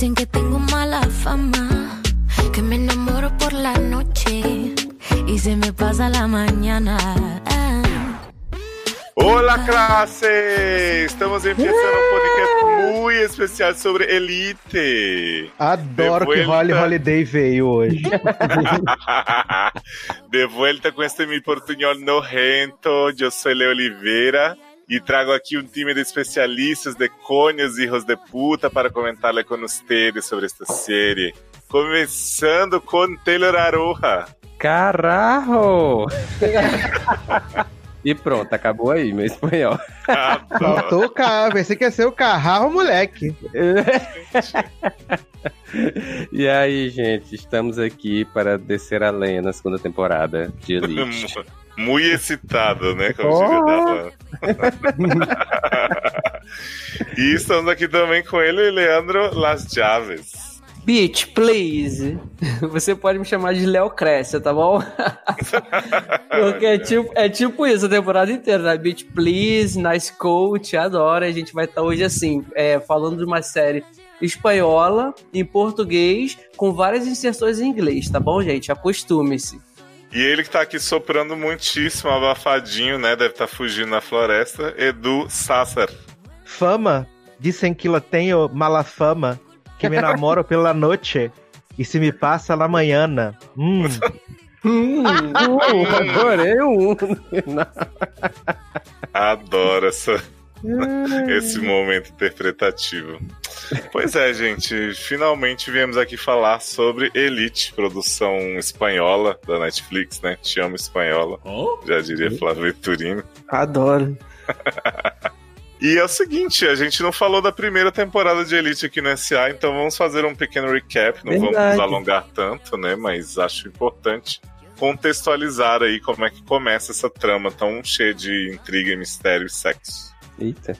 Dicen que tengo mala fama, que me enamoro por la noche y se me pasa la mañana. Olá, classe! Estamos começando um podcast muito especial sobre Elite. Adoro De que Holly. Holiday veio hoje. De vuelta com este mi portuñol nojento, eu sou Leo Oliveira e trago aqui um time de especialistas de coños hijos de puta para comentarle com vocês sobre esta série. Começando com Taylor Aroha. Caralho! e pronto, acabou aí, meu espanhol. Faltou o carro. Pensei que ia ser o carro, moleque. e aí, gente, estamos aqui para descer a lenha na segunda temporada de Elite. Muito excitado, né? Como Oh. e estamos aqui também com ele, Leandro Las Chaves. Bitch, please. Você pode me chamar de Léo Crescia, tá bom? Porque é tipo, é tipo isso a temporada inteira, né? Bitch, please, nice coach, adoro. A gente vai estar hoje assim, é, falando de uma série espanhola, em português, com várias inserções em inglês, tá bom, gente? Acostume-se. E ele que tá aqui soprando muitíssimo, abafadinho, né? Deve estar fugindo na floresta. Edu Sasser. Fama. Dizem que eu tenho mala fama, que me namoro pela noite e se me passa na manhã. Hum. Hum, Uh, adorei um! Adoro essa, esse momento interpretativo. Pois é, gente. Finalmente viemos aqui falar sobre Elite, produção espanhola da Netflix, né? Te amo espanhola. Já diria Flávio Vitorino. adoro. E é o seguinte, a gente não falou da primeira temporada de Elite aqui no SA, então vamos fazer um pequeno recap. Não vamos Verdade. nos alongar tanto, né? Mas acho importante contextualizar aí como é que começa essa trama tão cheia de intriga, mistério e sexo. Eita.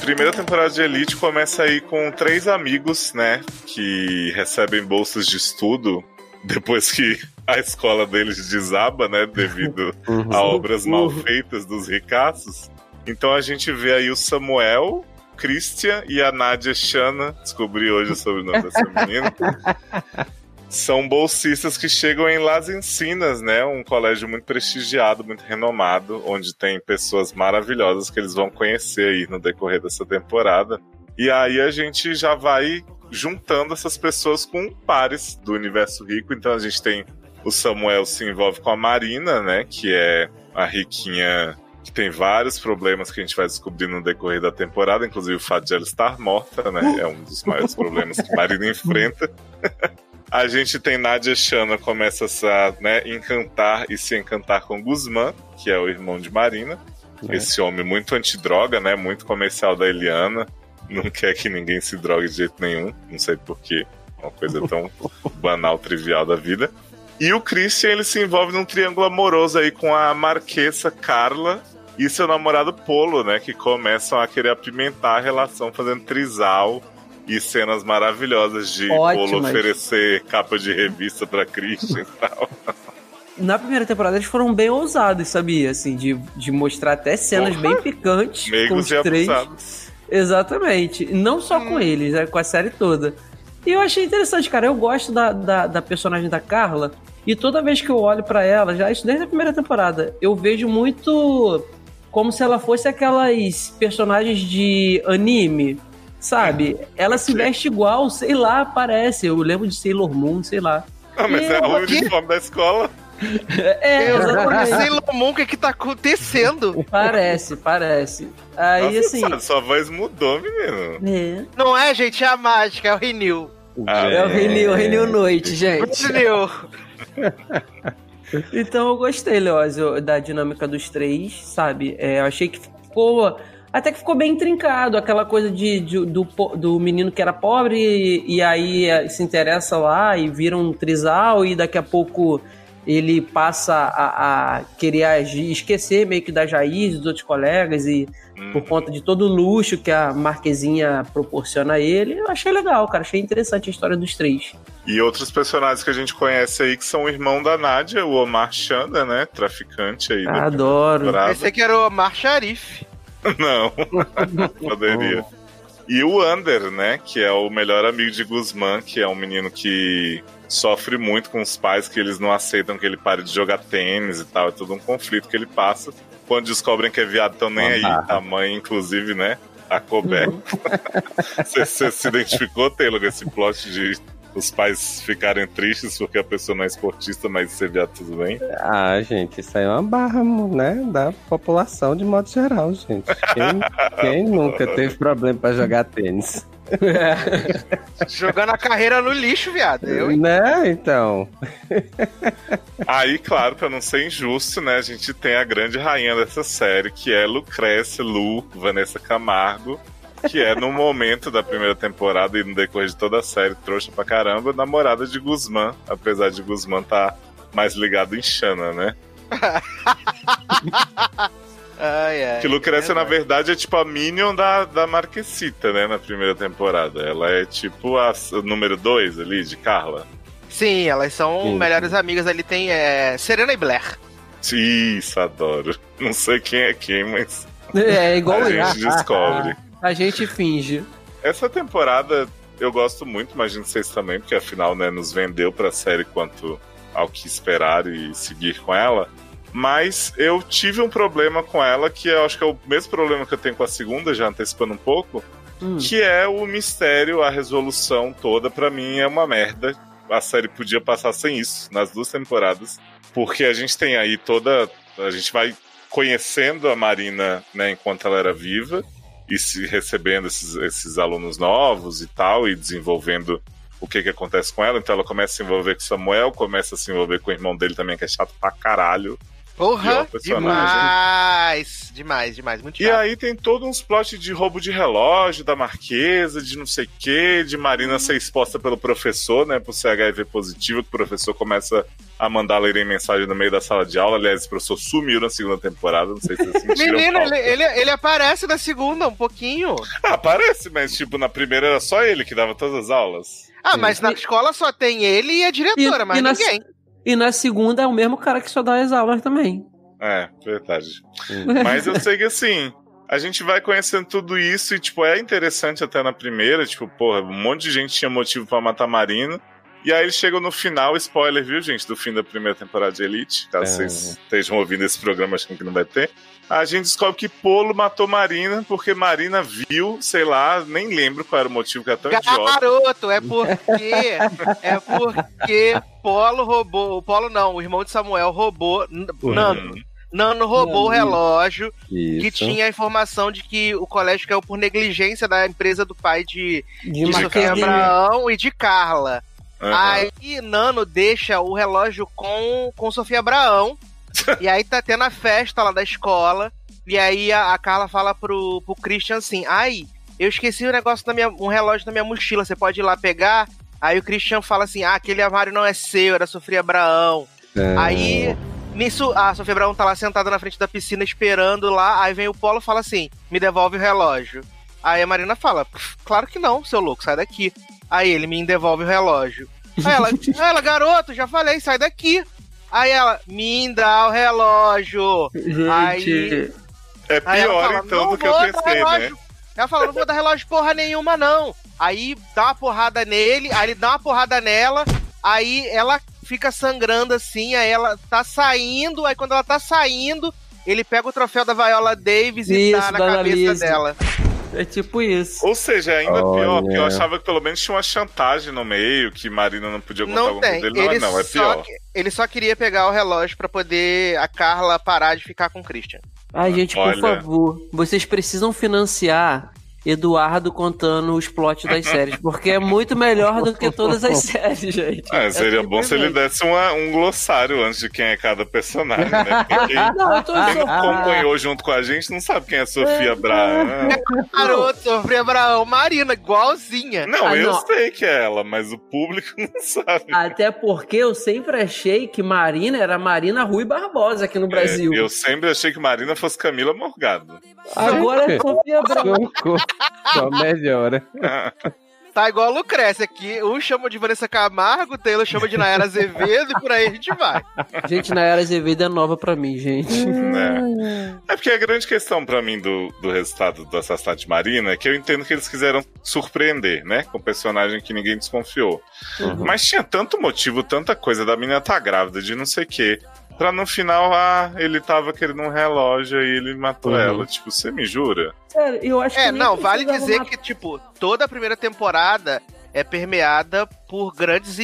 Primeira temporada de Elite começa aí com três amigos, né? Que recebem bolsas de estudo depois que a escola deles desaba, né? Devido Uhum. a obras mal feitas dos ricaços. Então a gente vê aí o Samuel, Christian e a Nadia Shana, descobri hoje o sobrenome dessa menina. São bolsistas que chegam em Las Encinas, né? Um colégio muito prestigiado, muito renomado, onde tem pessoas maravilhosas que eles vão conhecer aí no decorrer dessa temporada. E aí a gente já vai juntando essas pessoas com pares do universo rico. Então a gente tem o Samuel se envolve com a Marina, né? Que é a riquinha que tem vários problemas que a gente vai descobrir no decorrer da temporada, inclusive o fato de ela estar morta, né? É um dos maiores problemas que Marina enfrenta. A gente tem Nadia Shana começa a né, encantar e se encantar com Guzmán, que é o irmão de Marina. É. Esse homem muito antidroga, né? Muito comercial da Eliana. Não quer que ninguém se drogue de jeito nenhum. Não sei porquê. Uma coisa tão banal, trivial da vida. E o Christian, ele se envolve num triângulo amoroso aí com a marquesa Carla e seu namorado Polo, né? Que começam a querer apimentar a relação fazendo trisal e cenas maravilhosas de Polo Ótimas. oferecer capa de revista pra Christian e tal. Na primeira temporada eles foram bem ousados, sabia? Assim, de, de mostrar até cenas Porra! bem picantes com Meigos os e três. abusados. Exatamente. Não só Hum. com eles, é com a série toda. E eu achei interessante, cara. Eu gosto da, da, da personagem da Carla. E toda vez que eu olho pra ela, já isso desde a primeira temporada, eu vejo muito como se ela fosse aquelas personagens de anime, sabe? Ela se veste igual, sei lá, parece. Eu lembro de Sailor Moon, sei lá. Não, mas é o uniforme da escola. É, Eu Moon, o que que tá acontecendo? Parece, parece. Aí Nossa, assim. sabe, sua voz mudou, menino. É, Não é, gente, é a mágica, é o Renew. Ah, é o Renew, Renew Noite, gente. Renew. Então eu gostei, Leózio, da dinâmica dos três, sabe? É, eu achei que ficou. Até que ficou bem intrincado, aquela coisa de, de- do, do menino que era pobre e, e aí eh, se interessa lá e vira um trisal e daqui a pouco ele passa a, a querer agir, esquecer meio que das raízes dos outros colegas e Hum. por conta de todo o luxo que a Marquezinha proporciona a ele. Eu achei legal, cara. Achei interessante a história dos três. E outros personagens que a gente conhece aí, que são o irmão da Nádia, o Omar Chanda, né? Traficante aí. da Adoro. Pensei que era o Omar Sharif. Não, poderia. E o Ander, né? Que é o melhor amigo de Guzmán, que é um menino que sofre muito com os pais, que eles não aceitam que ele pare de jogar tênis e tal. É todo um conflito que ele passa. Quando descobrem que é viado, estão nem aí. A mãe, inclusive, né? A coberta. Você você se identificou, Taylor, com esse plot de os pais ficarem tristes porque a pessoa não é esportista, mas ser viado tudo bem? Ah, gente, isso aí é uma barra, né? Da população de modo geral, gente. Quem, quem nunca teve problema pra jogar tênis? Jogando a carreira no lixo, viado. Eu? Né? Então. Aí, claro, pra não ser injusto, né, a gente tem a grande rainha dessa série, que é Lucrécia Lu, Vanessa Camargo, que é no momento da primeira temporada e no decorrer de toda a série, trouxa pra caramba, namorada de Guzmán, apesar de Guzmán tá mais ligado em Xana, né? Ai, ai. Que Lucrécia, É na verdade. é tipo a Minion da, da Marquesita, né, na primeira temporada. Ela é tipo a, o número 2 ali, de Carla. Sim, elas são Sim. melhores amigas ali. Tem é, Serena e Blair. Isso, adoro. Não sei quem é quem, mas É igual a gente descobre. A gente finge. Essa temporada eu gosto muito, imagino vocês também, porque afinal né, nos vendeu pra série quanto ao que esperar e seguir com ela. Mas eu tive um problema com ela, que eu acho que é o mesmo problema que eu tenho com a segunda, já antecipando um pouco, Hum. que é o mistério, a resolução toda, pra mim é uma merda. A série podia passar sem isso nas duas temporadas, porque a gente tem aí toda. A gente vai conhecendo a Marina né, enquanto ela era viva e se recebendo esses, esses alunos novos e tal, e desenvolvendo o que, que acontece com ela. Então ela começa a se envolver com Samuel, começa a se envolver com o irmão dele também, que é chato pra caralho. Porra, demais. Demais, demais. Muito E chato. aí tem todo uns plot de roubo de relógio da Marquesa, de não sei o quê, de Marina ser exposta pelo professor, né, por ser HIV positivo, que o professor começa a mandar lerem mensagem no meio da sala de aula. Aliás, esse professor sumiu na segunda temporada, não sei se vocês sentiram Menino, ele, ele, ele aparece na segunda um pouquinho. Ah, parece, mas tipo, na primeira era só ele que dava todas as aulas. Ah, mas na escola só tem ele e a diretora, E- mas e na- ninguém. E na segunda é o mesmo cara que só dá as aulas também. É, verdade. Mas eu sei que assim, a gente vai conhecendo tudo isso e, tipo, é interessante até na primeira, tipo, porra, um monte de gente tinha motivo pra matar Marina. E aí eles chegam no final, spoiler, viu, gente, do fim da primeira temporada de Elite, caso É. vocês estejam ouvindo esse programa achando que não vai ter. A gente descobre que Polo matou Marina porque Marina viu, sei lá, nem lembro qual era o motivo que era tão idiota. Garoto, é porque. é porque Polo roubou. O Polo não, o irmão de Samuel roubou. N- Nano. Nano roubou o relógio Isso. que tinha a informação de que o colégio caiu por negligência da empresa do pai de, De de Sofia. Abraão e de Carla. Aham. Aí Nano deixa o relógio com, com Sofia Abraão. E aí tá tendo a festa lá da escola. E aí a, a Carla fala pro, pro Christian assim: Ai, eu esqueci o negócio da minha, um relógio na minha mochila, você pode ir lá pegar? Aí o Christian fala assim: Ah, aquele armário não é seu, era Sofia Abraão. É. Aí, nisso, a Sofia Abraão tá lá sentada na frente da piscina esperando lá. Aí vem o Polo e fala assim: Me devolve o relógio. Aí a Marina fala: "Pff, Claro que não, seu louco, sai daqui. Aí ele me devolve o relógio. Aí ela, ela, garoto, já falei, sai daqui. Aí ela, me dá o relógio. Gente, Aí- É pior fala, então "Não do que eu pensei, né? relógio." Ela fala, não vou dar relógio porra nenhuma, não. Aí dá uma porrada nele, aí ele dá uma porrada nela, aí ela fica sangrando assim, aí ela tá saindo, aí quando ela tá saindo, ele pega o troféu da Viola Davis e Isso, dá na cabeça Annalise. dela. É tipo isso. Ou seja, é ainda Olha. pior, porque eu achava que pelo menos tinha uma chantagem no meio, que Marina não podia contar Não alguma tem. coisa dele. Não, Ele, é não, é só, pior. que- ele só queria pegar o relógio pra poder a Carla parar de ficar com o Christian. Ai, gente, por Olha. favor, vocês precisam financiar Eduardo contando os plots das séries, porque é muito melhor do que todas as séries, gente. Ah, seria É bom se ele desse uma- um glossário antes de quem é cada personagem, né? Porque quem, Não, eu tô quem acompanhou junto com a gente não sabe quem é Sofia Abraham. Garoto, Sofia Abraão, Marina, igualzinha. Não, Ah, eu não. sei que é ela, mas o público não sabe. Até porque eu sempre achei que Marina era Marina Rui Barbosa aqui no Brasil. É, eu sempre achei que Marina fosse Camila Morgado. Agora é Sofia Abrão. Só melhora. Tá igual a Lucrécia aqui. Um chama de Vanessa Camargo, o Taylor chama de Nayara Azevedo e por aí a gente vai. Gente, Nayara Azevedo é nova pra mim, gente. né? É porque a grande questão pra mim do, do resultado do assassinato de Marina é que eu entendo que eles quiseram surpreender, né? Com um personagem que ninguém desconfiou. Uhum. Mas tinha tanto motivo, tanta coisa da menina tá grávida, de não sei o quê. Pra no final, ah, ele tava querendo um relógio e ele matou Uhum. ela. Tipo, você me jura? Sério, eu acho que. É, não, vale dizer matar- que, tipo, toda a primeira temporada é permeada por grandes,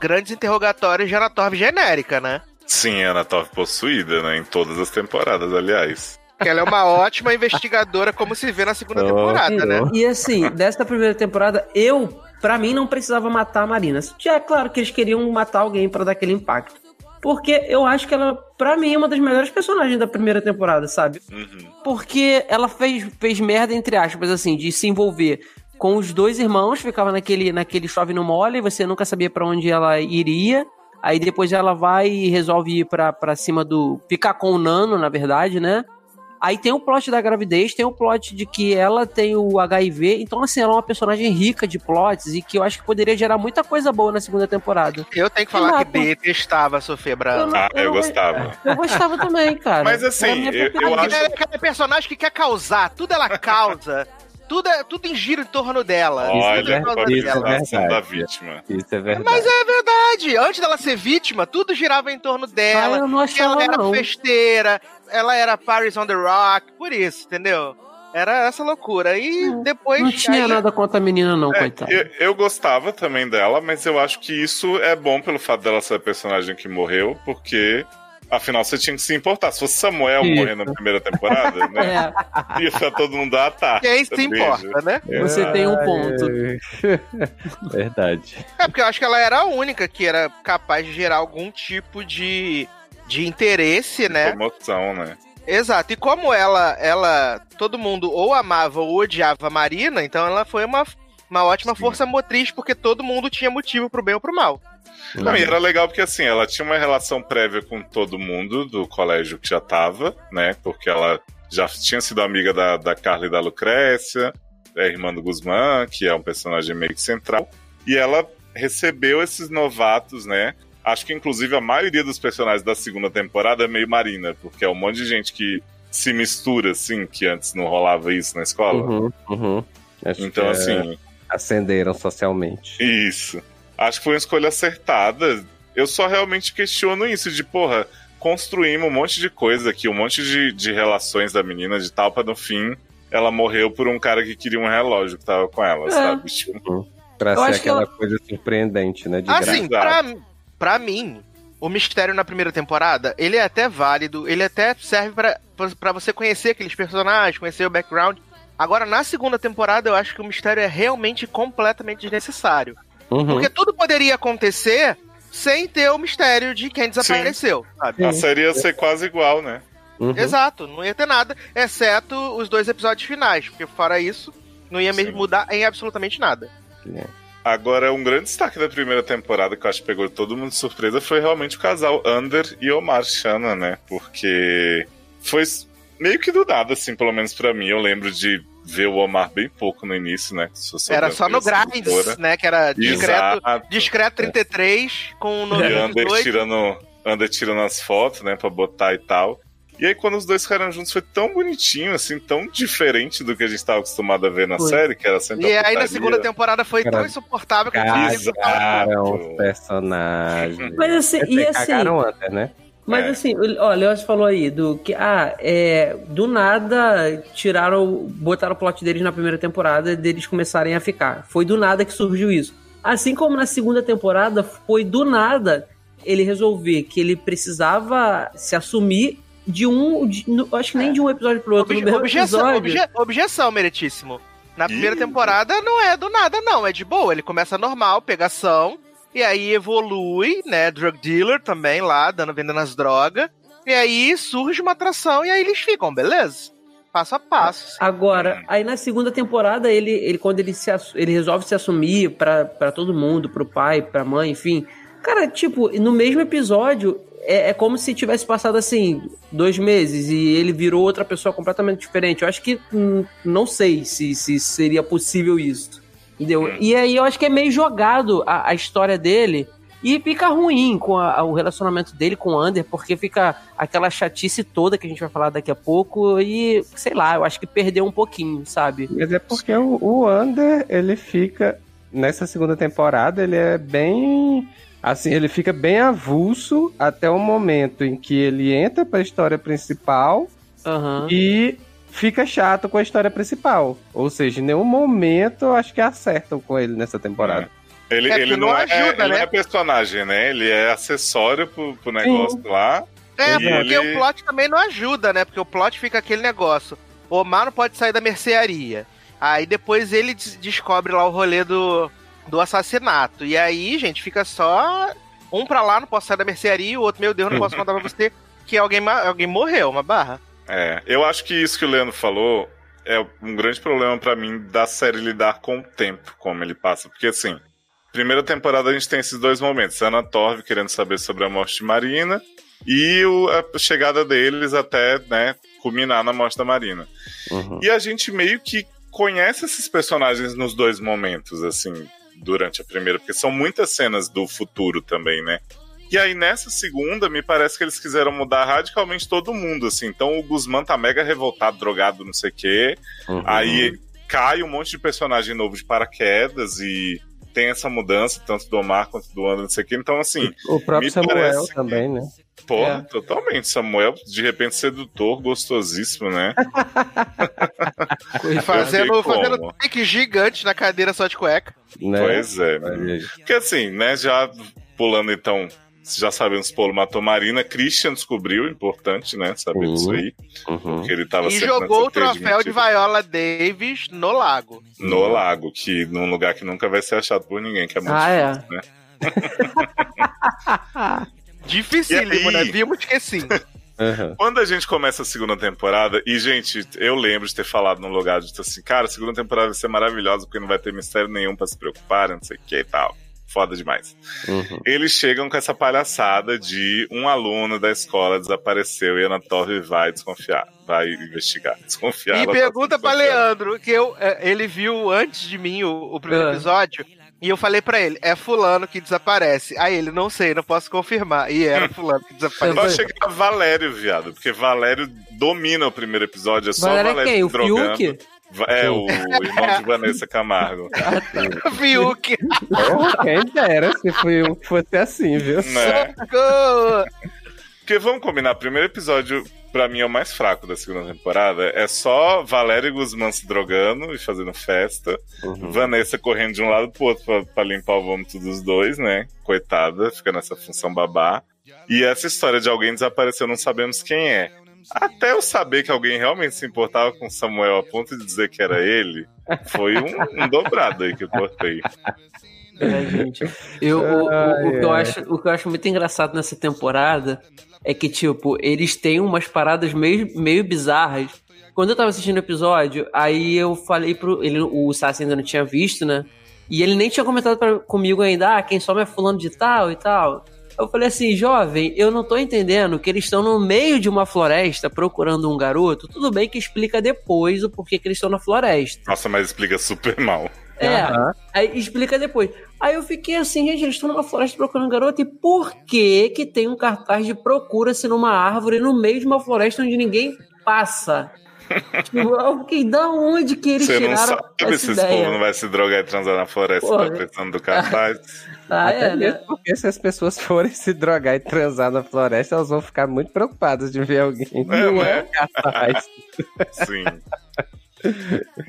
grandes interrogatórios de Anatorv genérica, né? Sim, a Ana Tove possuída, né? Em todas as temporadas, aliás. Que ela é uma ótima investigadora, como se vê na segunda Oh, temporada, né? E assim, desta primeira temporada, eu, pra mim, não precisava matar a Marina. Já é claro que eles queriam matar alguém pra dar aquele impacto. Porque eu acho que ela, pra mim, é uma das melhores personagens da primeira temporada, sabe? Uhum. Porque ela fez, fez merda, entre aspas, assim, de se envolver com os dois irmãos, ficava naquele, naquele chove no mole, você nunca sabia pra onde ela iria. Aí depois ela vai e resolve ir pra, pra cima do. ficar com o Nano, na verdade, né? Aí tem o plot da gravidez, tem o plot de que ela tem o HIV. Então, assim, ela é uma personagem rica de plots e que eu acho que poderia gerar muita coisa boa na segunda temporada. Eu tenho que falar Exato. que detestava a Sofia Bravo. não- Ah, eu não- gostava. Eu gostava também, cara. Mas, assim, minha eu- eu acho- Ela é aquele personagem que quer causar, tudo ela causa. Tudo, é, tudo em giro em torno dela. Isso é Olha, verdade, pode isso é sendo da verdade. vítima. Isso é verdade. Mas é verdade. Antes dela ser vítima, tudo girava em torno Ah, dela. eu não que ela achava, era não. festeira, ela era Paris on the Rock, por isso, entendeu? Era essa loucura. E depois. Não tinha aí- nada contra a menina, não, É, coitada. eu, eu gostava também dela, mas eu acho que isso é bom pelo fato dela ser a personagem que morreu, porque afinal você tinha que se importar. Se fosse Samuel Isso. morrer na primeira temporada, né? É, Ia ficar todo mundo, ah, tá. Quem se Beijo. importa, né? você tem um ponto. Verdade. É porque eu acho que ela era a única que era capaz de gerar algum tipo de, de interesse, né? Promoção, né? Exato. E como ela, ela, todo mundo ou amava ou odiava a Marina, então ela foi uma, uma ótima Sim. força motriz, porque todo mundo tinha motivo pro bem ou pro mal. Não, e era legal porque assim, ela tinha uma relação prévia com todo mundo do colégio que já tava, né? Porque ela já tinha sido amiga da, da Carla e da Lucrécia, é irmã do Guzmán, que é um personagem meio que central. E ela recebeu esses novatos, né? Acho que inclusive a maioria dos personagens da segunda temporada é meio marina, porque é um monte de gente que se mistura, assim, que antes não rolava isso na escola. Uhum, uhum. Acho Então, que, é, assim, Ascenderam socialmente. Isso. Acho que foi uma escolha acertada. Eu só realmente questiono isso, de porra, construímos um monte de coisa aqui, um monte de, de relações da menina de tal, pra no fim ela morreu por um cara que queria um relógio que tava com ela, É. sabe? Tipo, Pra Eu ser acho que aquela ela- coisa surpreendente, né? De Assim, graça. pra, pra mim, o mistério na primeira temporada, ele é até válido, ele até serve pra você conhecer aqueles personagens, conhecer o background. Agora, na segunda temporada, eu acho que o mistério é realmente completamente desnecessário. Uhum. Porque tudo poderia acontecer sem ter o mistério de quem desapareceu, sabe? a série ia ser quase igual, né? Uhum. Exato, não ia ter nada, exceto os dois episódios finais, porque fora isso, não ia mesmo Sim. mudar em absolutamente nada. Agora, um grande destaque da primeira temporada que eu acho que pegou todo mundo de surpresa foi realmente o casal Under e Omar Shanna, né? Porque foi meio que do nada, assim, pelo menos pra mim. Eu lembro de ver o Omar bem pouco no início, né? Era só no Grinds, doutora. né? Que era discreto, Exato. discreto 33, com o E nome dos Under dois. tirando, Under tirando as fotos, né? Pra botar e tal. E aí, quando os dois ficaram juntos, foi tão bonitinho, assim, tão diferente do que a gente tava acostumado a ver na Foi. série, que era sempre E a aí na segunda temporada foi tão insuportável que eu tive que personagens. Mas assim, e assim, Cagaram antes, né? Mas É. assim, ó, o falou aí do que, ah, é, do nada tiraram, botaram o plot deles na primeira temporada deles começarem a ficar. Foi do nada que surgiu isso. Assim como na segunda temporada, foi do nada ele resolver que ele precisava se assumir de um, de- no- acho que nem de um episódio pro outro, Obje- objeção, episódio. obje- objeção, meritíssimo. Na primeira Ih. temporada não é do nada, não. É de boa. Ele começa normal, pegação. E aí evolui, né? Drug dealer também lá, dando, vendendo as drogas. E aí surge uma atração e aí eles ficam, beleza? Passo a passo. assim. Agora, aí na segunda temporada, ele, ele quando ele, se, ele resolve se assumir pra, pra todo mundo, pro pai, pra mãe, enfim. Cara, tipo, no mesmo episódio, é, é como se tivesse passado assim, dois meses e ele virou outra pessoa completamente diferente. Eu acho que hum, não sei se, se seria possível isso. Entendeu? E aí eu acho que é meio jogado a, a história dele. E fica ruim com a- o relacionamento dele com o Ander, porque fica aquela chatice toda que a gente vai falar daqui a pouco. E, sei lá, eu acho que perdeu um pouquinho, sabe? Mas é porque o, o Under, ele fica. Nessa segunda temporada, ele é bem. Assim, ele fica bem avulso até o momento em que ele entra pra história principal Aham. e fica chato com a história principal. Ou seja, em nenhum momento eu acho que acertam com ele nessa temporada. Ele, É, ele não, não é, ajuda, ele não né? é personagem, né? Ele é acessório pro, pro negócio lá. É, porque ele- o plot também não ajuda, né? Porque o plot fica aquele negócio. O Omar não pode sair da mercearia. Aí depois ele des- descobre lá o rolê do, do assassinato. E aí, gente, fica só um pra lá, não posso sair da mercearia, e o outro, meu Deus, não posso contar pra você que alguém, alguém morreu, uma barra. É, eu acho que isso que o Leandro falou é um grande problema pra mim da série lidar com o tempo, como ele passa. Porque assim, primeira temporada a gente tem esses dois momentos: Ana Torv querendo saber sobre a morte de Marina e o- a chegada deles até, né, culminar na morte da Marina. Uhum. E a gente meio que conhece esses personagens nos dois momentos, assim, durante a primeira, porque são muitas cenas do futuro também, né? E aí, nessa segunda, me parece que eles quiseram mudar radicalmente todo mundo, assim. Então o Guzmán tá mega revoltado, drogado, não sei o quê. Uhum. Aí cai um monte de personagem novo de paraquedas e tem essa mudança, tanto do Omar quanto do André, não sei o quê. Então, assim, O próprio Samuel que- também, né? porra, É. totalmente. Samuel, de repente, sedutor, gostosíssimo, né? Fazendo, fazendo take gigante na cadeira só de cueca. né? Pois é. Porque assim, né, já pulando então, já sabemos Polo matou Marina, Christian descobriu, importante, né, saber Uhum. disso aí, Uhum. porque ele tava E jogou o troféu de mentira. Viola Davis no lago. no lago, que num lugar que nunca vai ser achado por ninguém, que é muito Ah, é. difícil, né? Dificílimo, aí? né? Vimos que sim. Uhum. Quando a gente começa a segunda temporada, e gente, eu lembro de ter falado num lugar de assim, cara, a segunda temporada vai ser maravilhosa porque não vai ter mistério nenhum pra se preocupar, não sei o que e tal. Foda demais. Uhum. Eles chegam com essa palhaçada de um aluno da escola desapareceu e a Ana Torre vai desconfiar, vai investigar, desconfiar. E tá pergunta pra desconfiada. Leandro, que eu, é, ele viu antes de mim o, o primeiro Ah. episódio, e eu falei pra ele, é fulano que desaparece. Aí ele, não sei, não posso confirmar. E era fulano que desapareceu. Vai chegar Valério, viado, porque Valério domina o primeiro episódio, é só Valério é Valério quem? O drogando. Fiuk? É, o irmão de Vanessa Camargo. Fiuk. Porra, quem dera se foi- fosse assim, viu? né? Socorro. Porque vamos combinar, primeiro episódio, pra mim, é o mais fraco da segunda temporada. É só Valério e Guzmán se drogando e fazendo festa. Uhum. Vanessa correndo de um lado pro outro pra, pra limpar o vômito dos dois, né? Coitada, fica nessa função babá. E essa história de alguém desapareceu, não sabemos quem é. Até eu saber que alguém realmente se importava com Samuel a ponto de dizer que era ele, foi um, um dobrado aí que eu cortei. É, gente. Eu, o, o- o Ai, que eu acho, o que eu acho muito engraçado nessa temporada é que, tipo, eles têm umas paradas meio, meio bizarras. Quando eu tava assistindo o episódio, aí eu falei pro. Ele, o Sassi ainda não tinha visto, né? E ele nem tinha comentado pra- comigo ainda, ah, quem some é fulano de tal e tal. Eu falei assim, jovem, eu não tô entendendo que eles estão no meio de uma floresta procurando um garoto. Tudo bem que explica depois o porquê que eles estão na floresta. Nossa, mas explica super mal. É, Aham. aí explica depois. Aí eu fiquei assim, gente, eles estão numa floresta procurando um garoto, e por que que tem um cartaz de procura-se numa árvore no meio de uma floresta onde ninguém passa? tipo, eu fiquei, da onde que eles Você não tiraram sabe se esse povo não vai se drogar e transar na floresta, Porra. tá pensando do cartaz. Ah, Até é, né? mesmo porque se as pessoas forem se drogar e transar na floresta, elas vão ficar muito preocupadas de ver alguém. É, né? capaz. Sim.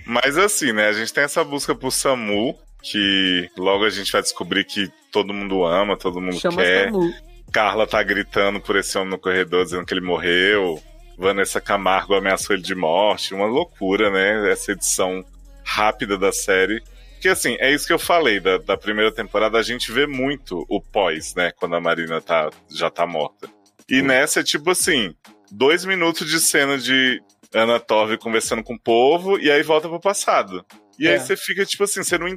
Mas assim, né? A gente tem essa busca por Samu, que logo a gente vai descobrir que todo mundo ama, todo mundo Chama quer. Samu. Carla tá gritando por esse homem no corredor, dizendo que ele morreu. Vanessa Camargo ameaçou ele de morte. Uma loucura, né? Essa edição rápida da série. Que assim, é isso que eu falei da, da primeira temporada. A gente vê muito o pós, né? Quando a Marina tá, já tá morta. E nessa é tipo assim: dois minutos de cena de Ana Torve conversando com o povo e aí volta pro passado. E aí É. você fica tipo assim: você não.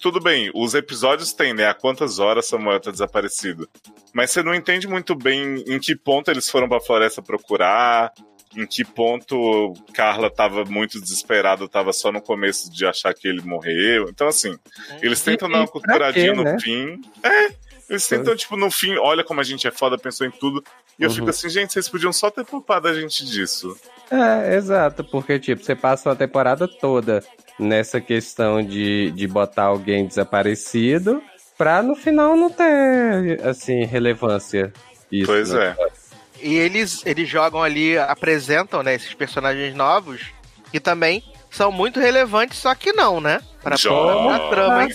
Tudo bem, os episódios têm, né? Há quantas horas Samuel tá desaparecido. Mas você não entende muito bem em que ponto eles foram pra floresta procurar. Em que ponto Carla tava muito desesperada, tava só no começo de achar que ele morreu. Então, assim, eles tentam E- dar uma culturadinha quê, no né? fim. É, eles tentam, tipo, no fim, olha como a gente é foda, pensou em tudo. E eu Uhum. fico assim, gente, vocês podiam só ter poupado a gente disso. É, exato, porque, tipo, você passa uma temporada toda nessa questão de, de botar alguém desaparecido pra no final não ter, assim, relevância. Isso, pois né? é. E eles, eles jogam ali, apresentam, né, esses personagens novos, que também são muito relevantes, só que não, né? Pra a trama.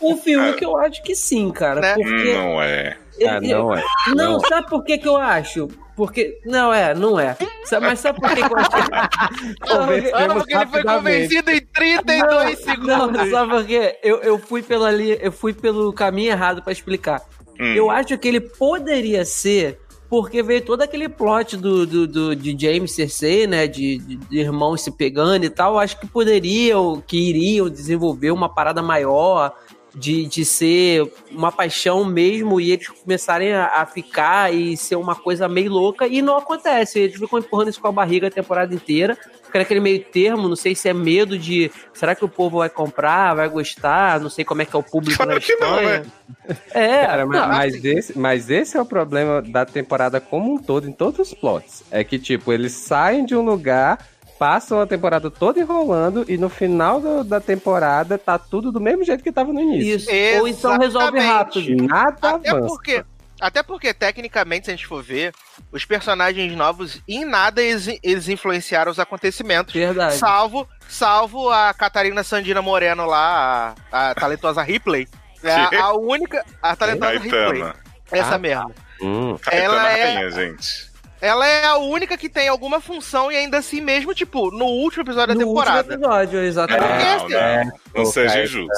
O filme que eu acho que sim, cara. Né? Porque. Não é. Ah, não é. Não, Não. sabe por que, que eu acho? Porque. Não é, não é. Mas sabe por que, que eu acho que. Convencemos Ah, porque ele foi convencido em 32 segundos. Não, sabe por quê? Eu, eu fui pela ali, eu fui pelo caminho errado pra explicar. Hum. Eu acho que ele poderia ser porque veio todo aquele plot do, do, do- de James Cersei, né? De, de, de irmãos se pegando e tal. Acho que poderiam, que iriam desenvolver uma parada maior. De, de ser uma paixão mesmo e eles começarem a, a ficar e ser uma coisa meio louca e não acontece. Eles ficam empurrando isso com a barriga a temporada inteira. Fica naquele meio termo, não sei se é medo de será que o povo vai comprar, vai gostar, não sei como é que é o público Claro na que não, né? É, Cara, mas, não, mas esse, mas esse é o problema da temporada como um todo, em todos os plots. É que, tipo, eles saem de um lugar, passam a temporada toda enrolando e no final do- da temporada tá tudo do mesmo jeito que tava no início. Isso. Ou então resolve Exatamente. rápido. Nada Até avança. porque, até porque, tecnicamente, se a gente for ver, os personagens novos, em nada eles, eles influenciaram os acontecimentos. Verdade. Salvo, salvo a Catarina Sandina Moreno lá, a, a talentosa Ripley. É a, a única. A talentosa Ripley. Caetana. Essa Ah, mesmo. Hum, Ela é- Rainha, gente. Ela é a única que tem alguma função e ainda assim, mesmo, tipo, no último episódio da no último temporada. episódio, exatamente. Não, não. Não Pô, seja injusto.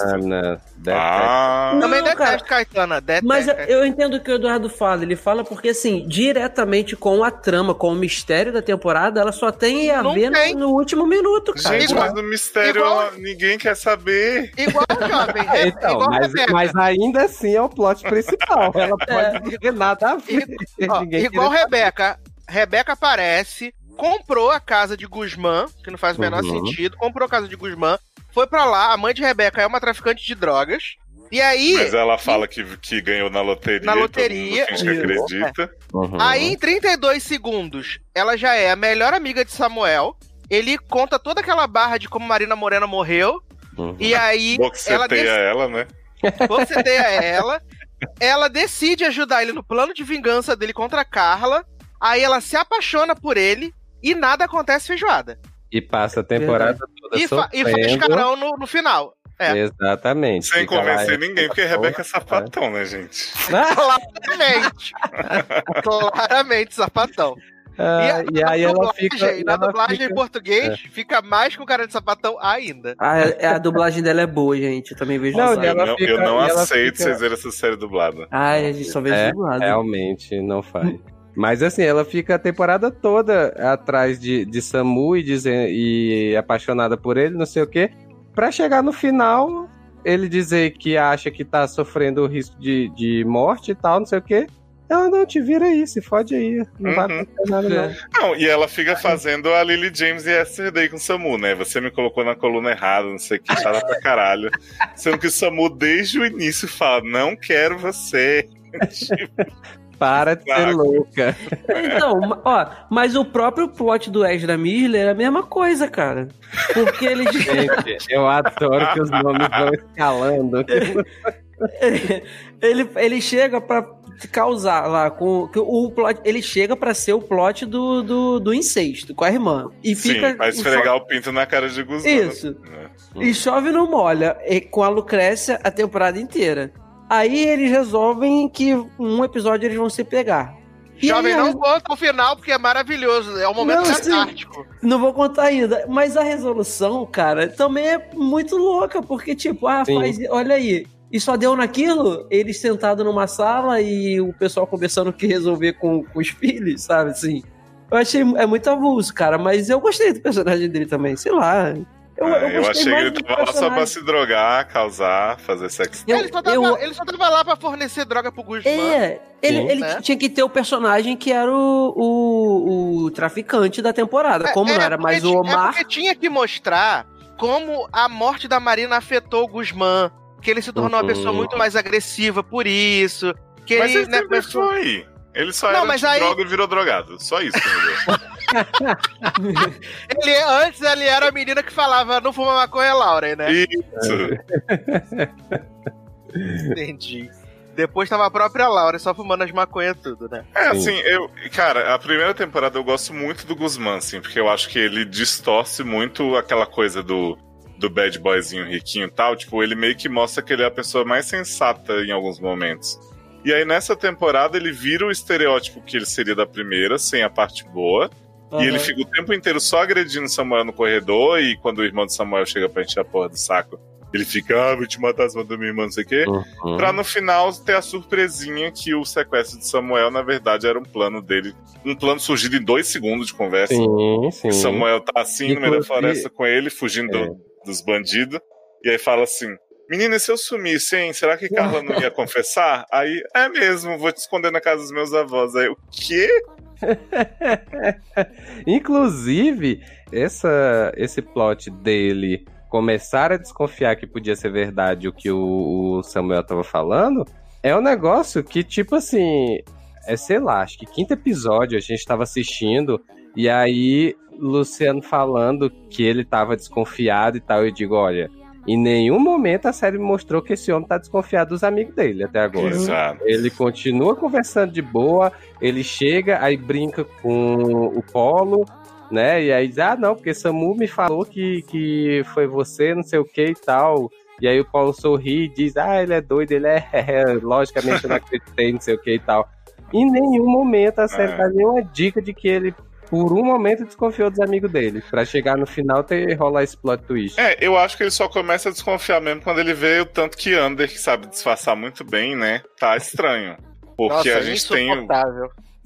Deve- Ah, Também Não, detesto cara. Caetana, detesto. Mas eu entendo o que o Eduardo fala. Ele fala porque, assim, diretamente com a trama, com o mistério da temporada, ela só tem a Não ver no, tem. no último minuto, cara. gente, igual- mas no mistério igual- ninguém quer saber. Igual o jovem. é, Então, igual mas, Rebeca. mas ainda assim é o plot principal. Ela É. pode não ter nada a ver. Ó, Ninguém igual Rebeca. Rebeca aparece, comprou a casa de Guzmán, que não faz o menor Uhum. sentido, comprou a casa de Guzmán, foi pra lá, a mãe de Rebeca é uma traficante de drogas, e aí, Mas ela fala que, que ganhou na loteria. Na e todo loteria, mundo finge que isso. acredita. Uhum. aí em 32 segundos, ela já é a melhor amiga de Samuel, ele conta toda aquela barra de como Marina Morena morreu, Uhum. e aí ela Boxeteia ela, né? boceteia ela, ela decide ajudar ele no plano de vingança dele contra a Carla, aí ela se apaixona por ele, e nada acontece feijoada. E passa a temporada toda E, fa e faz carão no, no final. É. Exatamente. Sem Fica convencer e- ninguém, porque Rebeca é sapatão, né, gente? Claramente. Claramente, sapatão. Ah, e aí ela dublagem, fica. na ela dublagem fica- em português, fica mais com cara de sapatão ainda. Ah, é- a dublagem dela é boa, gente. Eu também vejo Não, dublagem. ela eu não, fica- eu não e ela aceito fica- vocês verem essa série dublada. Ai, a gente só vê É, dublado. Realmente, não faz. Mas assim, ela fica a temporada toda atrás de, de Samu e, dizer, e apaixonada por ele, não sei o quê. Pra chegar no final, ele dizer que acha que tá sofrendo o risco de, de morte e tal, não sei o quê. Ela não, te vira aí, se fode aí. Não vai Uhum. acontecer nada, não. Não, e ela fica fazendo a Lily James e Yesterday com o Samu, né? Você me colocou na coluna errada, não sei o que, chata pra caralho. Sendo que o Samu, desde o início, fala: Não quero você. Para de ser louca. Então, ó, mas o próprio plot do Ezra Miller é a mesma coisa, cara. Porque ele. Gente, eu adoro que os nomes vão escalando. ele, ele chega pra te causar lá com que o plot, ele chega pra ser o plot do, do, do incesto com a irmã e fica Sim, vai esfregar o pinto na cara de Guzmán. Isso. né? e chove não molha e com a Lucrécia a temporada inteira. Aí eles resolvem que um episódio eles vão se pegar. E Jovem, aí, não conta o final, porque é maravilhoso. É um momento Não, catártico. Não vou contar ainda. Mas a resolução, cara, também é muito louca, porque, tipo, ah, faz, olha aí. E só deu naquilo, eles sentados numa sala e o pessoal conversando o que resolver com, com os filhos, sabe? Assim. Eu achei é muito avulso, cara, mas eu gostei do personagem dele também, sei lá. Eu, Ah, eu, eu achei que ele tava lá só pra se drogar, causar, fazer sexo. Eu- ele, só tava, eu- ele só tava lá pra fornecer droga pro Guzmán. É, ele, Sim. ele Né? tinha que ter o personagem que era o, o, o traficante da temporada. Como não era mais o É Omar, porque tinha que mostrar como a morte da Marina afetou o Guzmán. Que ele se tornou uma Uhum. pessoa muito mais agressiva por isso. Que Mas ele, ele né, começou- foi. Ele só Não, era de aí- droga e virou drogado. Só isso que ele Antes ele era a menina que falava, não fuma maconha, Lauren, né? Isso. Entendi. Depois tava a própria Laura só fumando as maconhas tudo, né? É, assim, eu. Cara, a primeira temporada eu gosto muito do Guzmán, assim, porque eu acho que ele distorce muito aquela coisa do, do bad boyzinho riquinho e tal. Tipo, ele meio que mostra que ele é a pessoa mais sensata em alguns momentos. E aí, nessa temporada, ele vira o estereótipo que ele seria da primeira, sem a parte boa. E ele fica o tempo inteiro só agredindo Samuel no corredor, e quando o irmão de Samuel chega pra encher a porra do saco, ele fica, ah, vou te matar, você matou minha irmã, não sei o quê. Uhum. Pra no final ter a surpresinha que o sequestro de Samuel, na verdade, era um plano dele. Um plano surgido em dois segundos de conversa. Sim, sim. Samuel tá assim no meio da floresta com ele, fugindo É. do- dos bandidos. E aí fala assim: Menina, se eu sumisse, hein? Será que Carla não ia confessar? Aí, é mesmo, vou te esconder na casa dos meus avós. Aí, o quê? Inclusive, essa, esse plot dele começar a desconfiar que podia ser verdade o que o, o Samuel tava falando, é um negócio que, tipo assim, é sei lá, acho que quinto episódio a gente tava assistindo, e aí Luciano falando que ele tava desconfiado e tal, eu digo, olha, em nenhum momento a série mostrou que esse homem tá desconfiado dos amigos dele até agora. Exato. Ele continua conversando de boa, ele chega, aí brinca com o Polo, né? E aí diz, ah, não, porque Samu me falou que, que foi você, não sei o que e tal. E aí o Paulo sorri e diz, ah, ele é doido, ele é, logicamente eu não acreditei, não sei o que e tal. Em nenhum momento a série É. dá nenhuma dica de que ele, por um momento, desconfiou dos amigos dele. Pra chegar no final ter rolar esse plot twist. É, eu acho que ele só começa a desconfiar mesmo quando ele vê o tanto que Ander, que sabe disfarçar muito bem, né? Tá estranho. Porque Nossa, a gente tem o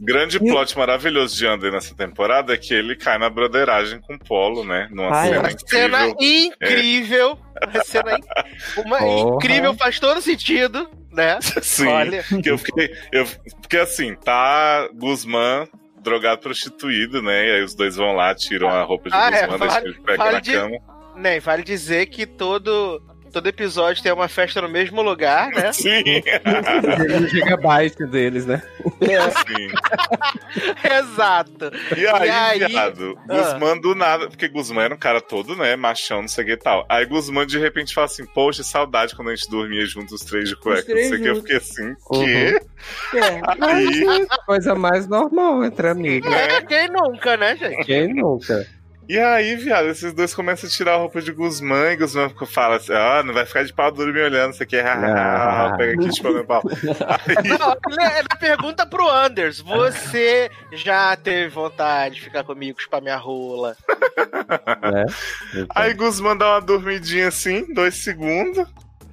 grande plot maravilhoso de Ander nessa temporada é que ele cai na broderagem com o Polo, né? Numa é. cena Uma cena incrível. incrível. Uma cena in- uma Porra. incrível, faz todo sentido, né? Sim, Olha. que eu fiquei. Eu, porque assim, tá Guzmán drogado prostituído, né? E aí os dois vão lá, tiram a roupa de Ah, é, Guzmán, deixam vale- ele de cueca vale na de- cama. Né, vale dizer que todo, todo episódio tem uma festa no mesmo lugar, né? Sim, O gigabyte deles, né? sim. Exato. E aí, E aí- viado, Ah. Guzmán do nada, porque Guzmán era um cara todo, né, machão, não sei o que e tal. Aí Guzmán de repente fala assim, poxa, saudade quando a gente dormia juntos os três de cueca, não três sei o que. Eu fiquei assim, Uhum. quê? É. Aí, Coisa mais normal entre amigos. É, quem nunca, né, gente? Quem nunca? E aí, viado, esses dois começam a tirar a roupa de Guzmán e fica- fala assim, ah, não vai ficar de pau duro me olhando, isso aqui é Ah. pega aqui, tipo, meu pau. Aí, Não, ele, ele pergunta pro Anders: Você já teve vontade de ficar comigo, chupar minha rola? Né? Aí Guzmán dá uma dormidinha assim, dois segundos.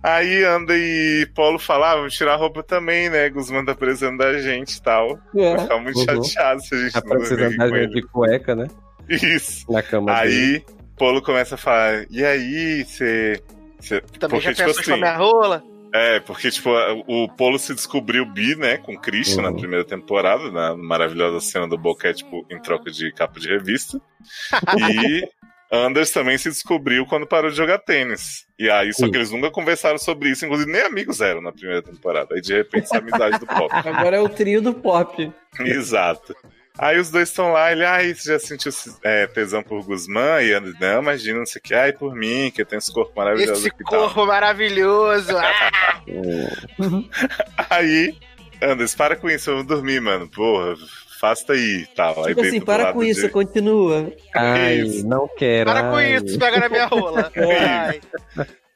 Aí anda e Paulo fala, ah, vamos tirar a roupa também, né? Guzmán tá precisando da gente e tal. Vai É. ficar muito Uhum. chateado se a gente Tá não dormir precisando da com ele. de cueca, né? Isso. Na cama dele. Aí Paulo começa a falar, e aí, você. você- Também Porque, já tipo pensou em chupar assim, minha rola? É, porque, tipo, o Polo se descobriu bi, né, com Christian na Uhum. primeira temporada, na maravilhosa cena do boquete, tipo, em troca de capa de revista. E Anders também se descobriu quando parou de jogar tênis. E aí, só Sim. que eles nunca conversaram sobre isso, inclusive nem amigos eram na primeira temporada. Aí, de repente, essa amizade do Pop. Agora é o trio do pop. Exato. Aí os dois estão lá, ele, ai, você já sentiu é, tesão por Guzmán? E Anders, não, imagina, não sei o que, ai, por mim, que eu tenho esse corpo maravilhoso Esse corpo maravilhoso. Ah, Aí, Anders, para com isso, vamos dormir, mano. Porra, faça aí tal. Aí Tipo assim, deita do para com isso, de- continua. Ai, Isso. não quero. para com ai. isso, pega na minha rola. Ai.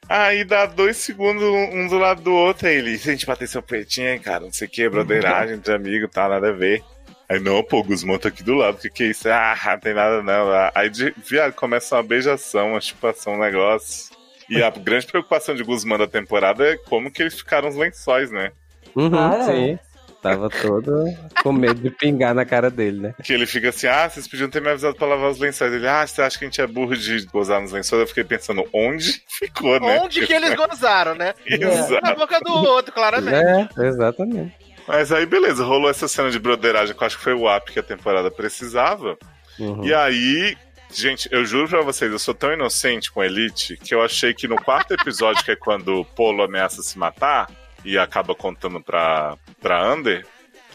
Aí dá dois segundos um do lado do outro. Aí ele, gente bater seu pretinho, hein, cara, não sei o que, broderagem de amigo, tá, nada a ver. Aí, não, pô, o Guzmão tá aqui do lado, o que que é isso? Ah, não tem nada não. Aí, de, viado, começa uma beijação, uma chupação, um negócio. E a grande preocupação de Guzmán da temporada é como que eles ficaram os lençóis, né? Uhum, Ah, é. sim. Tava todo com medo de pingar na cara dele, né? Que ele fica assim, ah, vocês podiam ter me avisado pra lavar os lençóis. Ele, ah, você acha que a gente é burro de gozar nos lençóis? Eu fiquei pensando, onde ficou, né? Onde que eles gozaram, né? Exato. Na boca do outro, claramente. É, exatamente. Mas aí, beleza, rolou essa cena de broderagem que eu acho que foi o ápice que a temporada precisava. Uhum. E aí, gente, eu juro pra vocês, eu sou tão inocente com Elite que eu achei que no quarto episódio, que é quando o Polo ameaça se matar e acaba contando pra, pra Under,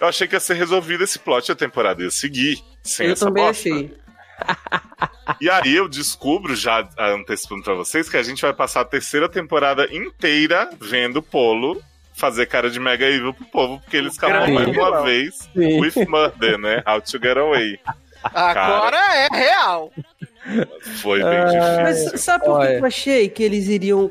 eu achei que ia ser resolvido esse plot e a temporada ia seguir. Sem eu essa também bosta. achei. E aí eu descubro, já antecipando pra vocês, que a gente vai passar a terceira temporada inteira vendo o Polo fazer cara de mega evil pro povo, porque ele escapou mais uma vez Sim. with murder, né? How to get away. Agora é real. Foi bem Ah, difícil. Mas sabe por que eu achei que eles iriam,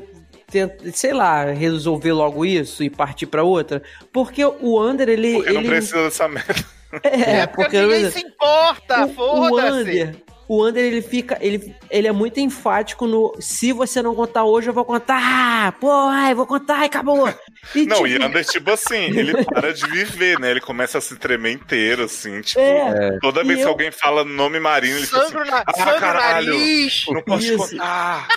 sei lá, resolver logo isso e partir pra outra? Porque o Under, ele. Porque não ele... precisa dessa merda. É, Porque porque. ninguém se importa, foda-se. O Under, ele fica. Ele, ele é muito enfático no. Se você não contar hoje, eu vou contar. Pô, ai, vou contar e acabou. E, Não, tipo, e Ander, tipo assim, ele para de viver, né? Ele começa a se tremer inteiro, assim, tipo. É, Toda E vez que eu- alguém fala nome marinho, ele fica assim, na, ah, caralho. nariz. não posso te Isso. contar.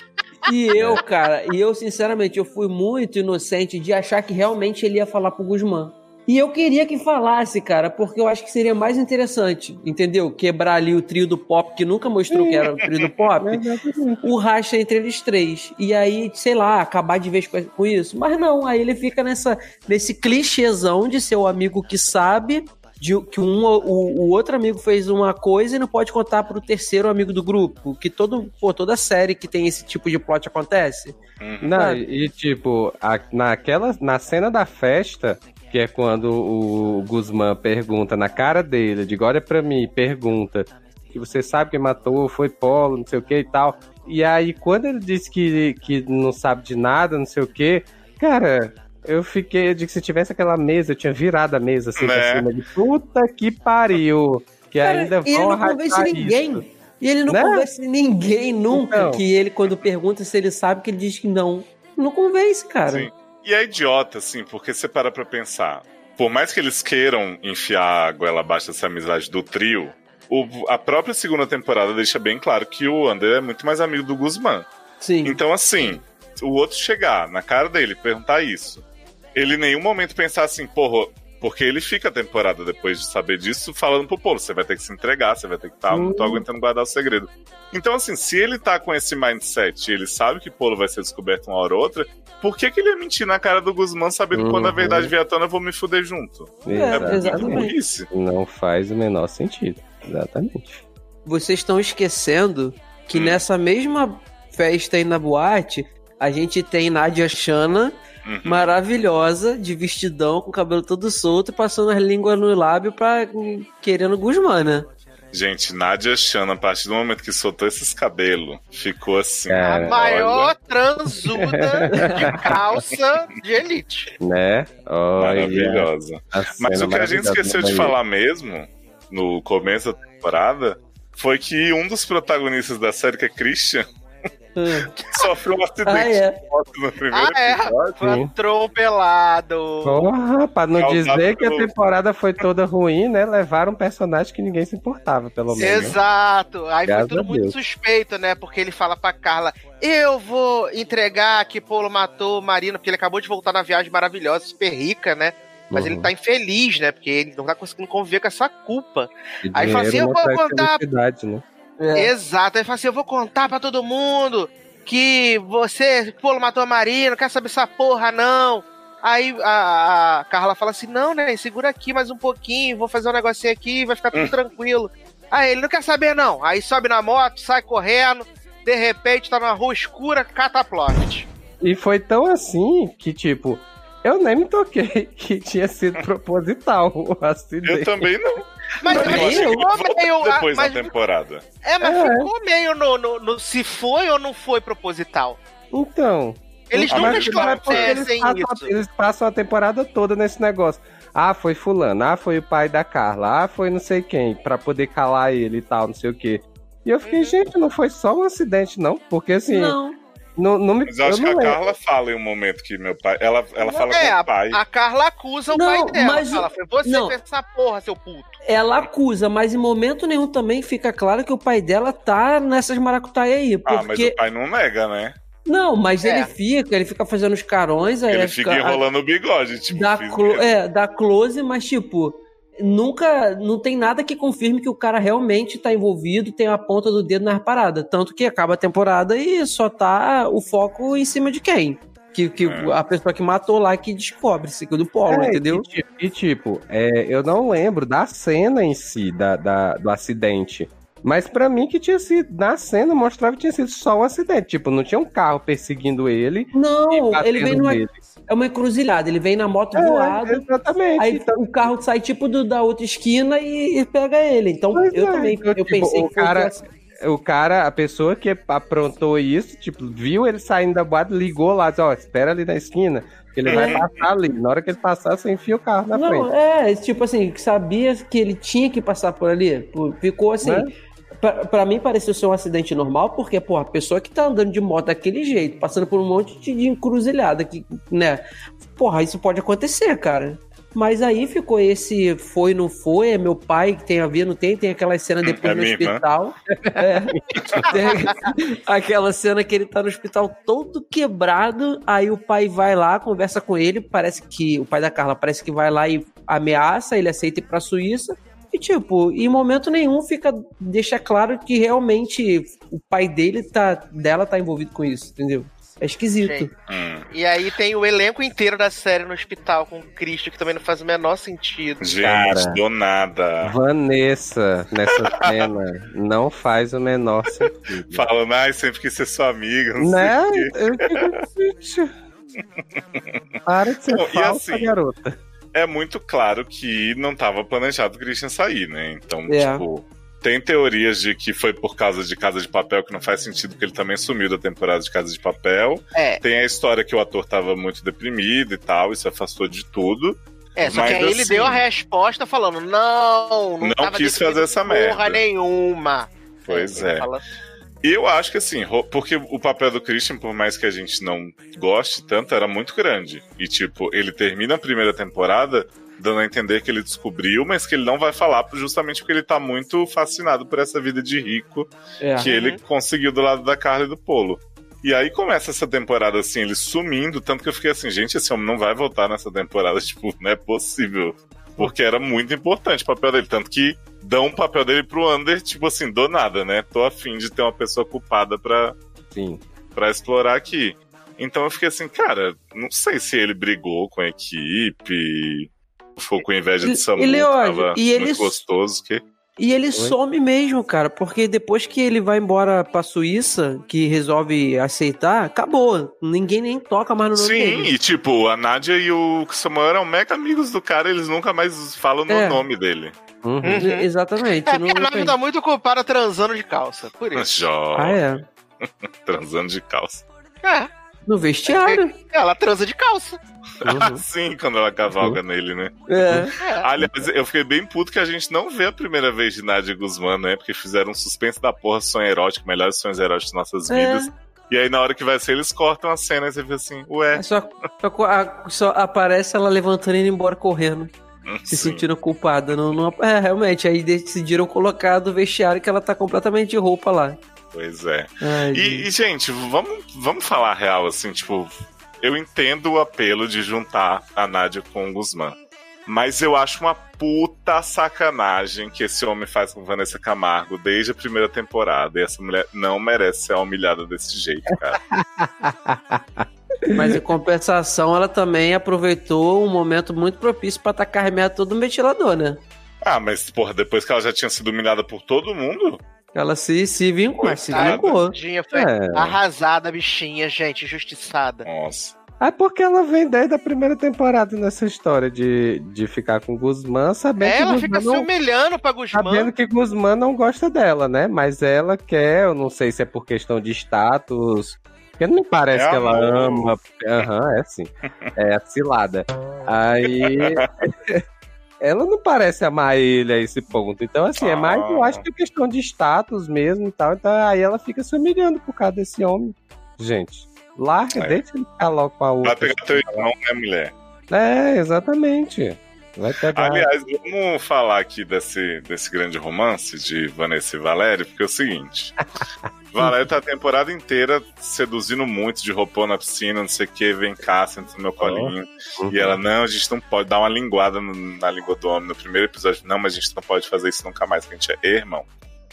E eu, cara, e eu, sinceramente, eu fui muito inocente de achar que realmente ele ia falar pro Guzmán. E eu queria que falasse, cara, porque eu acho que seria mais interessante, entendeu? Quebrar ali o trio do pop, que nunca mostrou que era o trio do pop, o racha entre eles três. E aí, sei lá, acabar de vez com isso. Mas não, aí ele fica nessa, nesse clichêzão de ser o amigo que sabe. De, que um, o, o outro amigo fez uma coisa e não pode contar pro terceiro amigo do grupo. Que todo, pô, toda série que tem esse tipo de plot acontece. Não, Sabe? e tipo, a- naquela, na cena da festa, que é quando o Guzmán pergunta na cara dele, de olha pra mim, pergunta que você sabe quem matou, foi Polo, não sei o que e tal. E aí, quando ele disse que, que não sabe de nada, não sei o que, cara, eu fiquei, eu digo que se tivesse aquela mesa, eu tinha virado a mesa assim Né? pra cima de puta que pariu. Que Cara, ainda e ele vão não convence ninguém. isso. E ele não Né? convence ninguém nunca. Então. Que ele, quando pergunta se ele sabe, que ele diz que não. Não convence, cara. Sim. E é idiota, assim, porque você para pra pensar. Por mais que eles queiram enfiar a goela abaixo dessa amizade do trio, o- a própria segunda temporada deixa bem claro que o Ander é muito mais amigo do Guzmán. Sim. Então, assim, o outro chegar na cara dele, perguntar isso, ele em nenhum momento pensar assim, porra, porque ele fica a temporada depois de saber disso falando pro Polo, você vai ter que se entregar, você vai ter que estar, não tô aguentando guardar o segredo. Então, assim, se ele tá com esse mindset e ele sabe que Polo vai ser descoberto uma hora ou outra, por que, que ele ia mentir na cara do Guzmán sabendo que quando a Uhum. verdade vier à tona eu vou me fuder junto? É, É, exatamente. burrice. Não faz o menor sentido. Exatamente. Vocês estão esquecendo que Hum. nessa mesma festa aí na boate, a gente tem Nadia Chana, Uhum. maravilhosa, de vestidão, com o cabelo todo solto, e passando as línguas no lábio pra querendo Guzmán, né? Gente, Nadia Chan, a partir do momento que soltou esses cabelos, ficou assim. Cara, A maior olha, transuda de calça de elite. Né? Olha, maravilhosa. Mas o que a gente esqueceu de Bahia. falar mesmo, no começo da temporada, foi que um dos protagonistas da série, que é Christian, sofreu um acidente ah, é. de moto no primeiro Ah, é? episódio. Foi Sim. atropelado. Porra, pra não Causado dizer que a temporada foi toda ruim, né? Levaram um personagem que ninguém se importava, pelo menos. Exato. Aí Graças foi tudo muito Deus. suspeito, né? Porque ele fala pra Carla: Eu vou entregar que Polo matou Marina, porque ele acabou de voltar na viagem maravilhosa, super rica, né? Mas Uhum. ele tá infeliz, né? Porque ele não tá conseguindo conviver com essa culpa. E Aí fala assim, eu vou né? É. Exato. Aí ele fala assim: Eu vou contar pra todo mundo que você, Polo matou a Marina, não quer saber essa porra, não. Aí a, a Carla fala assim: Não, né? Segura aqui mais um pouquinho, vou fazer um negocinho aqui, vai ficar tudo tranquilo. Aí ele não quer saber, não. Aí sobe na moto, sai correndo, de repente tá numa rua escura, cataploft. E foi tão assim que, tipo, eu nem me toquei que tinha sido proposital o Eu acidente. também não. Mas mas ficou meio. depois mas, da temporada. é, mas É. ficou meio no, no- no se foi ou não foi proposital. Então. Eles Ah, nunca não é eles esclarecem passam, isso. eles passam a temporada toda nesse negócio. Ah, foi fulano, ah, foi o pai da Carla, ah, foi não sei quem, pra poder calar ele e tal, não sei o quê. E eu fiquei, Uhum. gente, não foi só um acidente, não? Porque assim, não, Não. não, me. Mas eu acho que não a lembro. Carla fala em um momento que meu pai. Ela, ela fala é, com o pai. A Carla acusa o Não, pai dela. mas o- Fala, foi você não. que fez essa porra, seu puto. Ela acusa, mas em momento nenhum também fica claro que o pai dela tá nessas maracutaia aí. Ah, mas Porque o pai não nega, né? Não, mas É. ele fica, ele fica fazendo os carões, aí Ele fica- fica enrolando o bigode, tipo, dá, clo- é, dá close, mas tipo, nunca, não tem nada que confirme que o cara realmente tá envolvido, tem a ponta do dedo nas paradas, tanto que acaba a temporada e só tá o foco em cima de quem? Que, que É. a pessoa que matou lá que descobre, segundo o Polo, É, entendeu? E, e, tipo, é, eu não lembro da cena em si, da, da- do acidente. Mas pra mim que tinha sido, na cena mostrava que tinha sido só um acidente. Tipo, não tinha um carro perseguindo ele. Não, ele vem numa, nele. é uma encruzilhada, ele vem na moto É, voado, exatamente. aí Então, o carro sai tipo do- da outra esquina e, e pega ele. Então Pois eu é, também, então, eu tipo, pensei o que cara- o cara, a pessoa que aprontou isso, tipo, viu ele saindo da boate, ligou lá, disse, ó, espera ali na esquina, que ele vai É. passar ali. Na hora que ele passar, você enfia o carro na Não, frente. é, tipo assim, sabia que ele tinha que passar por ali. Ficou assim. Né? Pra, pra mim pareceu ser um acidente normal, porque, pô, a pessoa que tá andando de moto daquele jeito, passando por um monte de, encruzilhada, que, né? Porra, isso pode acontecer, cara. Mas aí ficou esse foi, não foi, é meu pai que tem a ver, não tem, tem aquela cena depois É no irmã. hospital. É. Tem aquela cena que ele tá no hospital todo quebrado, aí o pai vai lá, conversa com ele, parece que o pai da Carla parece que vai lá e ameaça, ele aceita ir pra Suíça. E tipo, em momento nenhum fica deixa claro que realmente o pai dele tá dela tá envolvido com isso, entendeu? É esquisito. Hum. E aí tem o elenco inteiro da série no hospital com o Cristo, que também não faz o menor sentido. Gente, Cara. do nada. Vanessa, nessa cena, não faz o menor sentido. Falando, ai, sempre quis ser sua amiga. Não Né? sei o quê. Eu fico, Para de ser Bom, e falsa, assim, garota. É muito claro que não tava planejado o Christian sair, né? Então, É. tipo. Tem teorias de que foi por causa de Casa de Papel, que não faz sentido, porque ele também sumiu da temporada de Casa de Papel. É, Tem a história que o ator tava muito deprimido e tal, isso afastou de tudo. é, só Mas que aí ele assim- deu a resposta falando, não, não, Não tava quis fazer essa porra merda. nenhuma. Pois Ele é. E eu acho que assim, porque o papel do Christian, por mais que a gente não goste tanto, era muito grande. E tipo, ele termina a primeira temporada dando a entender que ele descobriu, mas que ele não vai falar justamente porque ele tá muito fascinado por essa vida de rico É. que ele conseguiu do lado da Carla e do Polo. E aí começa essa temporada assim, ele sumindo, tanto que eu fiquei assim, gente, esse homem não vai voltar nessa temporada, tipo, não é possível. Porque era muito importante o papel dele, tanto que dão o papel dele pro Under, tipo assim, do nada, né? Tô afim de ter uma pessoa culpada pra, Sim. pra explorar aqui. Então eu fiquei assim, cara, não sei se ele brigou com a equipe, ficou com inveja de Samu, e Leódio, tava e ele- muito gostoso, que... E ele some mesmo, cara, porque depois que ele vai embora pra Suíça, que resolve aceitar, acabou. Ninguém nem toca mais no nome Sim, dele. e tipo, a Nádia e o Samuel eram mega amigos do cara, eles nunca mais falam no É. nome dele. Uhum. Uhum. Exatamente. É, a tem. tá muito ocupada transando de calça, por isso. Jó, Ah, é. transando de calça. É, No vestiário. ela transa de calça. Uhum. Sim, quando ela cavalga nele, né? É. É. Aliás, eu fiquei bem puto que a gente não vê a primeira vez de Nádia Guzmán, né? Porque fizeram um suspense da porra sonho erótico, melhores sonhos eróticos de nossas É. vidas. E aí, na hora que vai ser, eles cortam a cena e você vê assim, ué. É Só, só, a- só aparece ela levantando e indo embora correndo, se sim. sentindo culpada. Não, não- é, realmente, aí decidiram colocar do vestiário que ela tá completamente de roupa lá. Pois é. Ai, E, e, gente, vamos, vamos falar real, assim, tipo, eu entendo o apelo de juntar a Nádia com o Guzmán. Mas eu acho uma puta sacanagem que esse homem faz com Vanessa Camargo desde a primeira temporada. E essa mulher não merece ser humilhada desse jeito, cara. Mas em compensação, ela também aproveitou um momento muito propício pra tacar remédio todo no ventilador, né? ah, mas, porra, depois que ela já tinha sido humilhada por todo mundo, Ela se, se vingou, se Coitada. vingou. Tadinha, foi É. arrasada, bichinha, gente, injustiçada. nossa. É porque ela vem desde a primeira temporada nessa história de, de ficar com Guzmán, sabendo Ela que fica Guzmán se não, humilhando pra Guzmán. sabendo que Guzmán não gosta dela, né? Mas ela quer, eu não sei se é por questão de status, porque não me parece É que ela amor. ama. Aham, é assim. É a cilada. Aí. ela não parece amar ele a esse ponto. Então, assim, é mais, eu acho que é questão de status mesmo e tal. Então, aí ela fica se humilhando por causa desse homem. Gente, larga, É. deixa ele ficar logo com a outra. Vai pegar teu irmão, né, mulher? É, exatamente. Vai pegar. Aliás, vamos falar aqui desse, desse grande romance de Vanessa e Valério, porque é o seguinte. Valéria tá a temporada inteira seduzindo muito de roupão na piscina, não sei o que, vem cá, senta no meu colinho. Uhum. E ela, não, a gente não pode dar uma linguada no- na língua do homem no primeiro episódio. Não, mas a gente não pode fazer isso nunca mais, que a gente é irmão.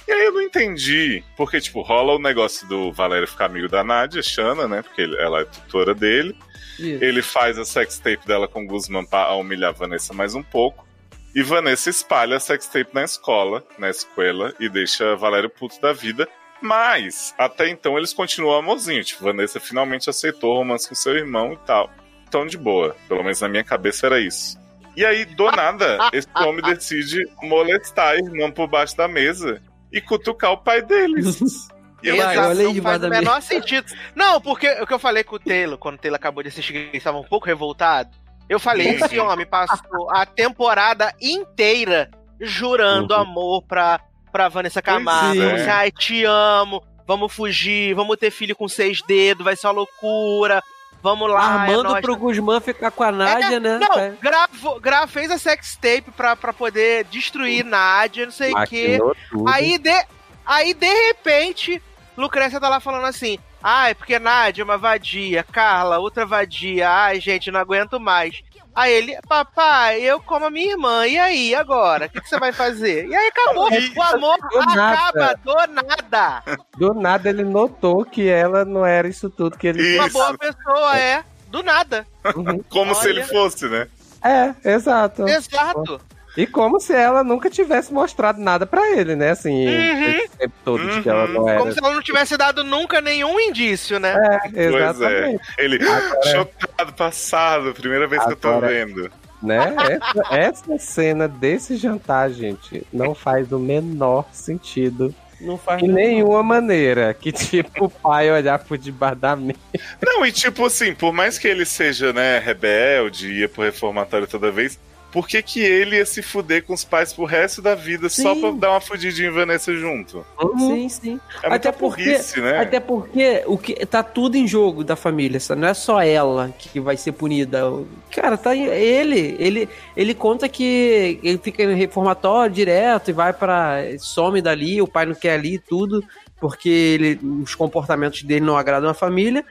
E aí eu não entendi, porque, tipo, rola o negócio do Valério ficar amigo da Nádia, Xana, né? Porque ele- ela é tutora dele. Isso. Ele faz a sextape dela com Guzman pra humilhar a Vanessa mais um pouco. E Vanessa espalha a sextape na escola, na escola, e deixa Valério puto da vida. Mas, até então, eles continuam amorzinho. Tipo, Vanessa finalmente aceitou o romance com seu irmão e tal. Então, de boa. Pelo menos na minha cabeça era isso. E aí, do nada, esse homem decide molestar a irmã por baixo da mesa e cutucar o pai deles. E eu, Vai, Exato, olha aí faz o menor sentido. Não, porque o que eu falei com o Taylor, quando o Taylor acabou de assistir, que ele estava um pouco revoltado. Eu falei, esse homem passou a temporada inteira jurando Uhum. amor pra, pra Vanessa Camargo. Pois é. Assim, Ai, te amo, vamos fugir, vamos ter filho com seis dedos, vai ser uma loucura. Vamos lá, é Armando nóis. pro Guzmán ficar com a Nádia, né? Não, gravou, gra, fez a sextape pra, pra poder destruir Nádia, não sei o quê. Tudo. Aí de, aí, de repente, Lucrécia tá lá falando assim: ai, porque Nádia é uma vadia, Carla, outra vadia, ai, gente, não aguento mais. Aí ele, papai, eu como a minha irmã, e aí, agora? O que, que você vai fazer? E aí acabou. O amor Do nada. acaba do nada. Do nada ele notou que ela não era isso tudo que ele Uma Isso. boa pessoa é do nada. Uhum. como se Olha. ele fosse, né? É, exato. Exato. E como se ela nunca tivesse mostrado nada pra ele, né? Assim, Uhum. esse tempo todo de que ela não era. Como se ela não tivesse dado nunca nenhum indício, né? É, Pois é. exatamente. Ele, Agora- chocado, passado, primeira vez que eu tô Agora- vendo. Né? Essa, essa cena desse jantar, gente, não faz o menor sentido. Não faz De nenhuma maneira. Que tipo o pai olhar por debaixo da mesa. Não, e tipo assim, por mais que ele seja, né, rebelde, ia pro reformatório toda vez, por que que ele ia se fuder com os pais pro resto da vida só Sim. pra dar uma fudidinha em Vanessa junto? Sim, sim. É muita Até porque- burrice, né? Até porque o que tá tudo em jogo da família, sabe? não é só ela que vai ser punida. O- Cara, tá ele, ele, ele conta que ele fica em reformatório direto e vai para some dali, o pai não quer ali e tudo, porque ele, os comportamentos dele não agradam a família.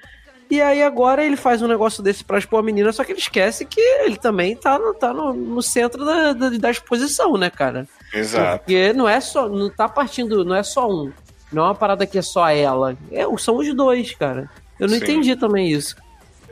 E aí agora ele faz um negócio desse pra expor a menina, só que ele esquece que ele também tá no, tá no, no centro da, da, da exposição, né, cara? Exato. Porque não é só. Não tá partindo. Não é só um. Não é uma parada que é só ela. É, são os dois, cara. Eu não Sim. entendi também isso.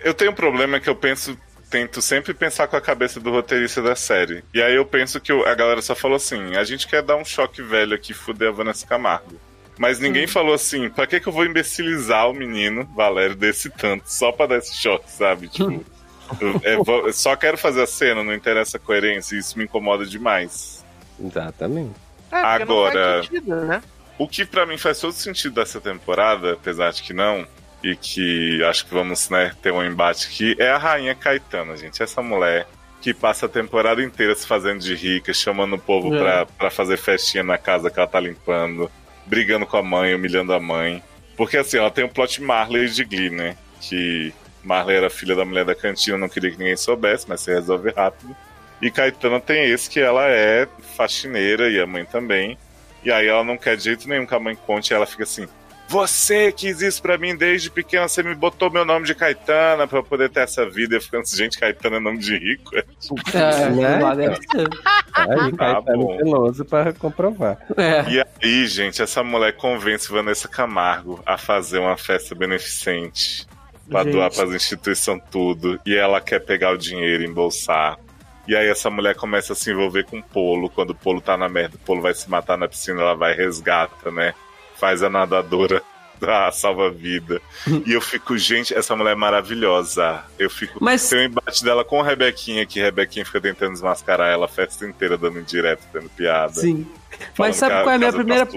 Eu tenho um problema que eu penso, tento sempre pensar com a cabeça do roteirista da série. E aí eu penso que a galera só falou assim: a gente quer dar um choque velho aqui, fuder a Vanessa Camargo. Mas ninguém falou assim, pra que, que eu vou imbecilizar o menino, Valério, desse tanto, só pra dar esse choque, sabe? Tipo, eu, é, eu só quero fazer a cena, não interessa a coerência, e isso me incomoda demais. Exatamente. É, Agora- sentido, né? O que pra mim faz todo sentido dessa temporada, apesar de que não, e que acho que vamos né, ter um embate aqui, é a Rainha Caetana, gente. Essa mulher que passa a temporada inteira se fazendo de rica, chamando o povo É. pra, pra fazer festinha na casa que ela tá limpando, brigando com a mãe, humilhando a mãe. Porque assim, ela tem o plot Marley de Glee, né? Que Marley era filha da mulher da cantina, não queria que ninguém soubesse, mas se resolve rápido. E Caetana tem esse que ela é faxineira e a mãe também. E aí ela não quer de jeito nenhum que a mãe conte, e ela fica assim: Você quis isso pra mim desde pequena, você me botou meu nome de Caetana pra eu poder ter essa vida. Eu ficando assim, gente, Caetana é nome de rico. É, É, Né? Aí Tá Caetano bom. Veloso pra comprovar. É. E aí, gente, essa mulher convence Vanessa Camargo a fazer uma festa beneficente pra Gente. doar pras instituições tudo. E ela quer pegar o dinheiro e embolsar. E aí essa mulher começa a se envolver com o Polo. Quando o Polo tá na merda, o Polo vai se matar na piscina, ela vai e resgata, né? Faz a nadadora da salva-vida. e eu fico, gente, essa mulher é maravilhosa. Eu fico. Mas- Tem um embate dela com a Rebequinha, que a Rebequinha fica tentando desmascarar ela a festa inteira, dando indireto, tendo piada. Sim. Mas sabe qual é a minha tá primeira.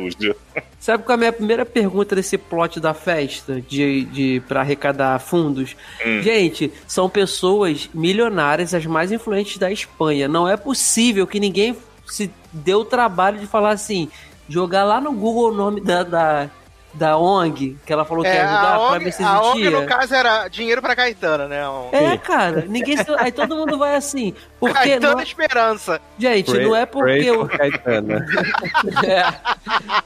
Sabe qual é a minha primeira pergunta desse plot da festa? De, de, pra arrecadar fundos? Hum. Gente, são pessoas milionárias, as mais influentes da Espanha. Não é possível que ninguém se deu o trabalho de falar assim, jogar lá no Google o nome da, da, da ONG, que ela falou que É, ia ajudar a pra ONG, ver se a ONG, existia. no caso, era dinheiro pra Caetano, né? É, cara, ninguém. se- Aí todo mundo vai assim. Porque. Caetano Não, Esperança. gente, não é porque Pray o. É.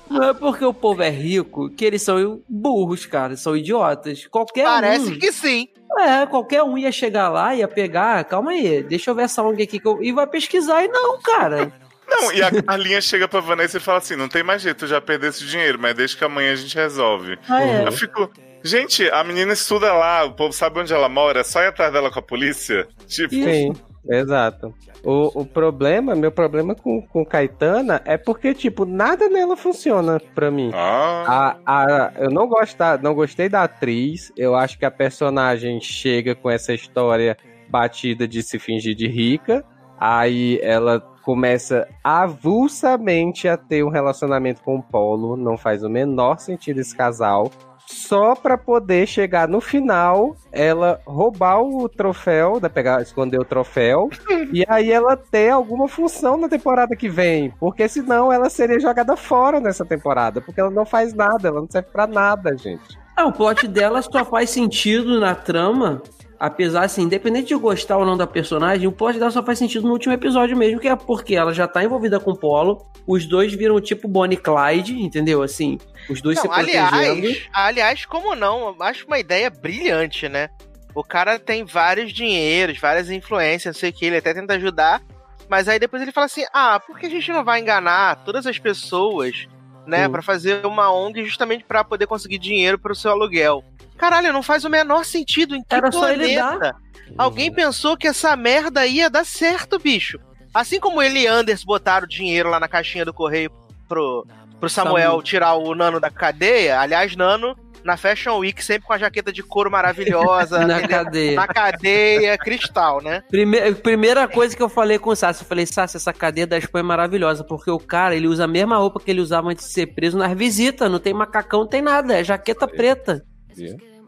Não é porque o povo é rico que eles são burros, cara. São idiotas. Qualquer Parece um. que sim. É, qualquer um ia chegar lá, ia pegar. Calma aí, deixa eu ver essa ONG aqui que eu... e vai pesquisar. E não, cara. Não, e a Carlinha chega pra Vanessa e fala assim: não tem mais jeito, eu já perdi esse dinheiro, mas deixa que amanhã a gente resolve. Ah, é. Eu fico. Gente, a menina estuda lá, o povo sabe onde ela mora, é só ir atrás dela com a polícia. Tipo. Sim, exato. O, o problema, meu problema com, com Caetana é porque, tipo, nada nela funciona pra mim. ah, A, a, eu não, gosto da- não gostei da atriz. Eu acho que a personagem chega com essa história batida de se fingir de rica. Aí ela começa avulsamente a ter um relacionamento com o Polo. Não faz o menor sentido esse casal. Só pra poder chegar no final, ela roubar o troféu, né, pegar, esconder o troféu, e aí ela ter alguma função na temporada que vem. Porque senão ela seria jogada fora nessa temporada. Porque ela não faz nada, ela não serve pra nada, gente. Ah, o plot dela só faz sentido na trama. Apesar, assim, independente de gostar ou não da personagem, o plot dela só faz sentido no último episódio mesmo, que é porque ela já tá envolvida com o Polo, os dois viram tipo Bonnie e Clyde, entendeu? Assim, os dois se Não, protegendo. aliás, aliás, como não? Acho uma ideia brilhante, né? O cara tem vários dinheiros, várias influências, não sei o que, ele até tenta ajudar. Mas aí depois ele fala assim: ah, por que a gente não vai enganar todas as pessoas, né? Sim. Pra fazer uma ONG justamente pra poder conseguir dinheiro pro seu aluguel? Caralho, não faz o menor sentido. Em que Era só ele planeta alguém pensou que essa merda ia dar certo, bicho? Assim como ele e Anders botaram dinheiro lá na caixinha do correio pro, pro Samuel Samu. tirar o Nano da cadeia. Aliás, Nano, na Fashion Week, sempre com a jaqueta de couro maravilhosa. Na cadeia. Na cadeia, cristal, né? Prime- primeira coisa que eu falei com o Sassi, eu falei, Sassi, essa cadeia da Expo é maravilhosa, porque o cara, ele usa a mesma roupa que ele usava antes de ser preso nas visitas, não tem macacão, não tem nada, é jaqueta preta.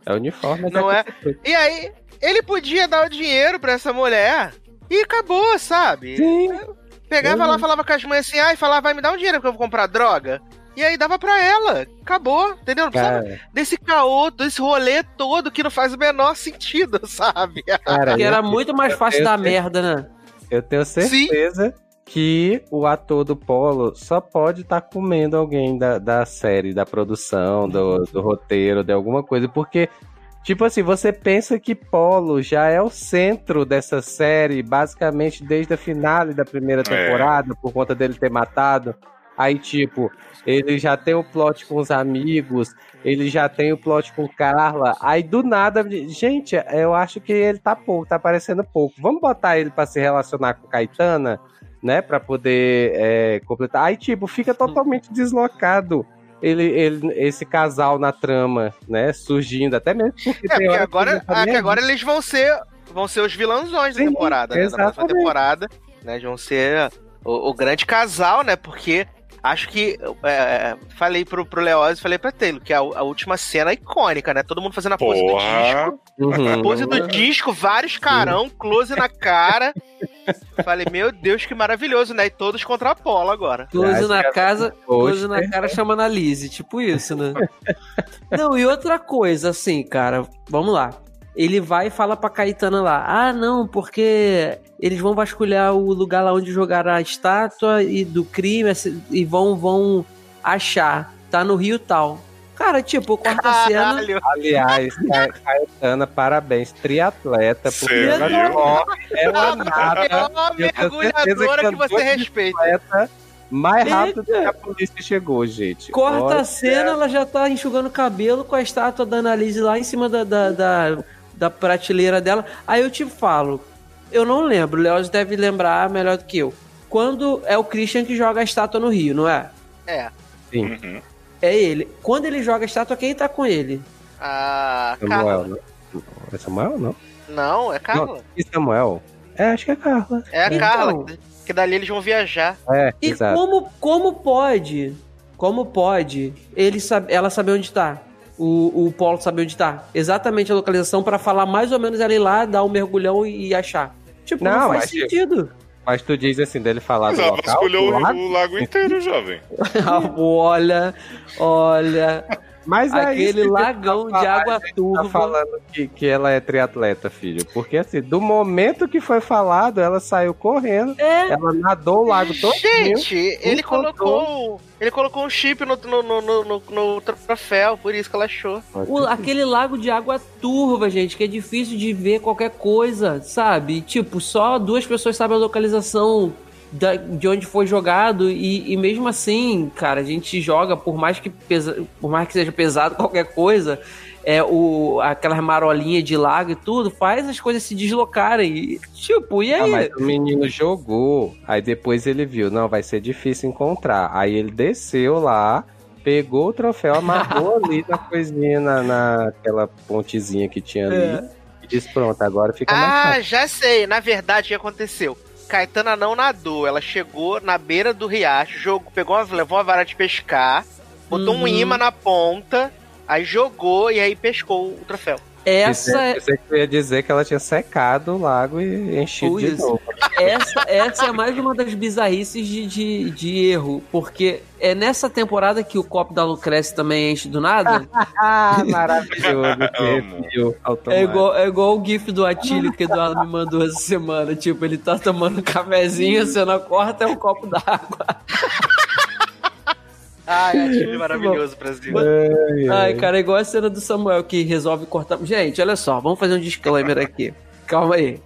É uniforme. Não é? E aí, ele podia dar o dinheiro pra essa mulher e acabou, sabe? Sim. Pegava lá, falava com as mães assim, ai, falava, vai me dar um dinheiro que eu vou comprar droga. E aí dava pra ela. Acabou, entendeu? Não precisava Cara, desse caô, desse rolê todo que não faz o menor sentido, sabe? cara, Porque eu- era muito mais fácil dar merda, né? Eu tenho certeza que o ator do Polo só pode estar comendo alguém da, da série, da produção, do, do roteiro, de alguma coisa, porque. Tipo assim, você pensa que Polo já é o centro dessa série, basicamente desde a finale da primeira temporada, por conta dele ter matado. Aí, tipo, ele já tem o plot com os amigos, ele já tem o plot com Carla. Aí, do nada, gente, eu acho que ele tá pouco, tá parecendo pouco. Vamos botar ele pra se relacionar com Caetana, né? Pra poder é, completar. Aí, tipo, fica totalmente deslocado. Ele, ele, esse casal na trama, né? Surgindo, até mesmo porque É, porque agora, tá que agora eles vão ser, vão ser os vilãozões da Sim, temporada, né? Da próxima temporada, né? Eles vão ser o, o grande casal, né? Porque acho que é, falei pro, pro Leoz, falei pra Taylor, que a, a última cena é icônica, né? Todo mundo fazendo a pose do Porra. disco. Uhum. Pose do disco, vários carão, close na cara. Falei, meu Deus, que maravilhoso, né? E todos contra a Apolo agora. Close na é casa, close na cara chamando a Lizzie, tipo isso, né? não, e outra coisa, assim, cara, vamos lá. Ele vai e fala pra Caetana lá: Ah, não, porque eles vão vasculhar o lugar lá onde jogaram a estátua e do crime e vão, vão achar. Tá no Rio tal. Cara, tipo, quarta cena. Caralho. Aliás, Ca- Caetana, parabéns, triatleta, porque Cê ela corre, ela É nada, uma Eu tenho certeza mergulhadora que que você respeita. mais rápido Eita. que a polícia chegou, gente. Corta Olha, a cena, ela já tá enxugando o cabelo com a estátua da Annalise lá em cima da, da, da, da prateleira dela. Aí eu te falo, eu não lembro, o Leoz deve lembrar melhor do que eu. Quando é o Christian que joga a estátua no Rio, não é? É. Uhum. É ele. Quando ele joga a estátua, quem tá com ele? A Samuel, Carla. né? É Samuel, não? Não, é Carla. E Samuel? É, acho que é Carla. É a Então. Carla. que- Que dali eles vão viajar. É, E exato. como, como pode? Como pode ele sab ela saber onde tá? O, o Paulo saber onde tá? Exatamente a localização pra falar mais ou menos ela ir lá, dar um mergulhão e, e achar. Tipo, não, Não, faz mas- sentido. Mas tu diz assim, dele falar Mas do local, lado? o lago inteiro, jovem. olha, olha. Mas é isso Aquele que lagão tá de água Tá turva. falando que, que ela é triatleta, filho. Porque assim, do momento que foi falado, ela saiu correndo. É, Ela nadou o lago todo. Gente, ele encontrou. colocou. Ele colocou um chip no, no, no, no, no- no troféu, por isso que ela achou. o- aquele lago de água turva, gente, que é difícil de ver qualquer coisa, sabe? Tipo, só duas pessoas sabem a localização da- de onde foi jogado e, e mesmo assim, cara, a gente joga, por mais que, pesa, por mais que seja pesado qualquer coisa, é o aquelas marolinhas de lago e tudo, faz as coisas se deslocarem. E, tipo, e Ah, aí? mas o menino jogou, aí depois ele viu, não, vai ser difícil encontrar. Aí ele desceu lá, pegou o troféu, amarrou ali na coisinha, na, naquela pontezinha que tinha ali, É. e disse, pronto, agora fica mais Ah, fácil. já sei. Na verdade, o que aconteceu? Caetana não nadou. Ela chegou na beira do riacho, jogou, pegou uma, levou uma vara de pescar, botou um Uhum. imã na ponta, aí jogou e aí pescou o troféu. Essa é, Pensei que eu ia dizer que ela tinha secado o lago e enchido de Pois. novo. essa, essa é mais uma das bizarrices de, de, de erro, porque é nessa temporada que o copo da Lucrece também enche do nada. Ah, maravilhoso. É igual, é igual o gif do Atílio que o Eduardo me mandou essa semana. Tipo, ele tá tomando um cafezinho, você não corta, é um copo d'água. Ai, achei maravilhoso, Brasil. Ai, ai. Ai, cara, é igual a cena do Samuel que resolve cortar. Gente, olha só, vamos fazer um disclaimer aqui. Calma aí.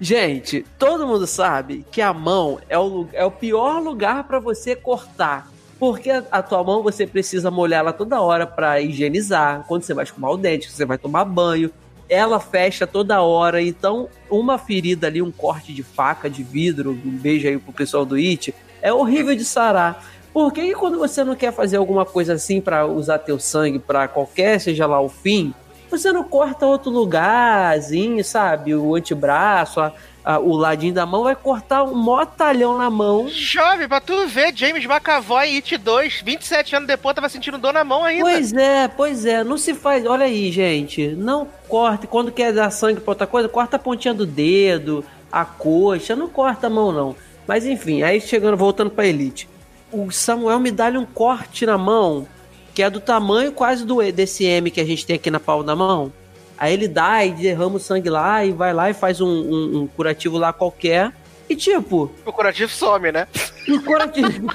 Gente, todo mundo sabe que a mão é o, é o pior lugar pra você cortar. Porque a, tua mão você precisa molhar ela toda hora pra higienizar. Quando você vai escovar o dente, você vai tomar banho. Ela fecha toda hora. Então, uma ferida ali, um corte de faca, de vidro, um beijo aí pro pessoal do IT, é horrível de sarar. Por que, que quando você não quer fazer alguma coisa assim pra usar teu sangue pra qualquer, seja lá o fim, você não corta outro lugarzinho, sabe? O antebraço, a- a- o ladinho da mão, vai cortar um mó talhão na mão. Jovem, pra tu ver, James McAvoy em It 2, 27 anos depois, tava sentindo dor na mão ainda. Pois é, pois é, não se faz. Olha aí, gente, não corte. Quando quer dar sangue pra outra coisa, corta a pontinha do dedo, a coxa, não corta a mão, não. Mas enfim, aí chegando, voltando pra Elite. O Samuel me dá um corte na mão, que é do tamanho quase do desse M que a gente tem aqui na palma da mão. Aí ele dá e derrama o sangue lá e vai lá e faz um, um- um curativo lá qualquer. E tipo, O curativo some, né? o curativo.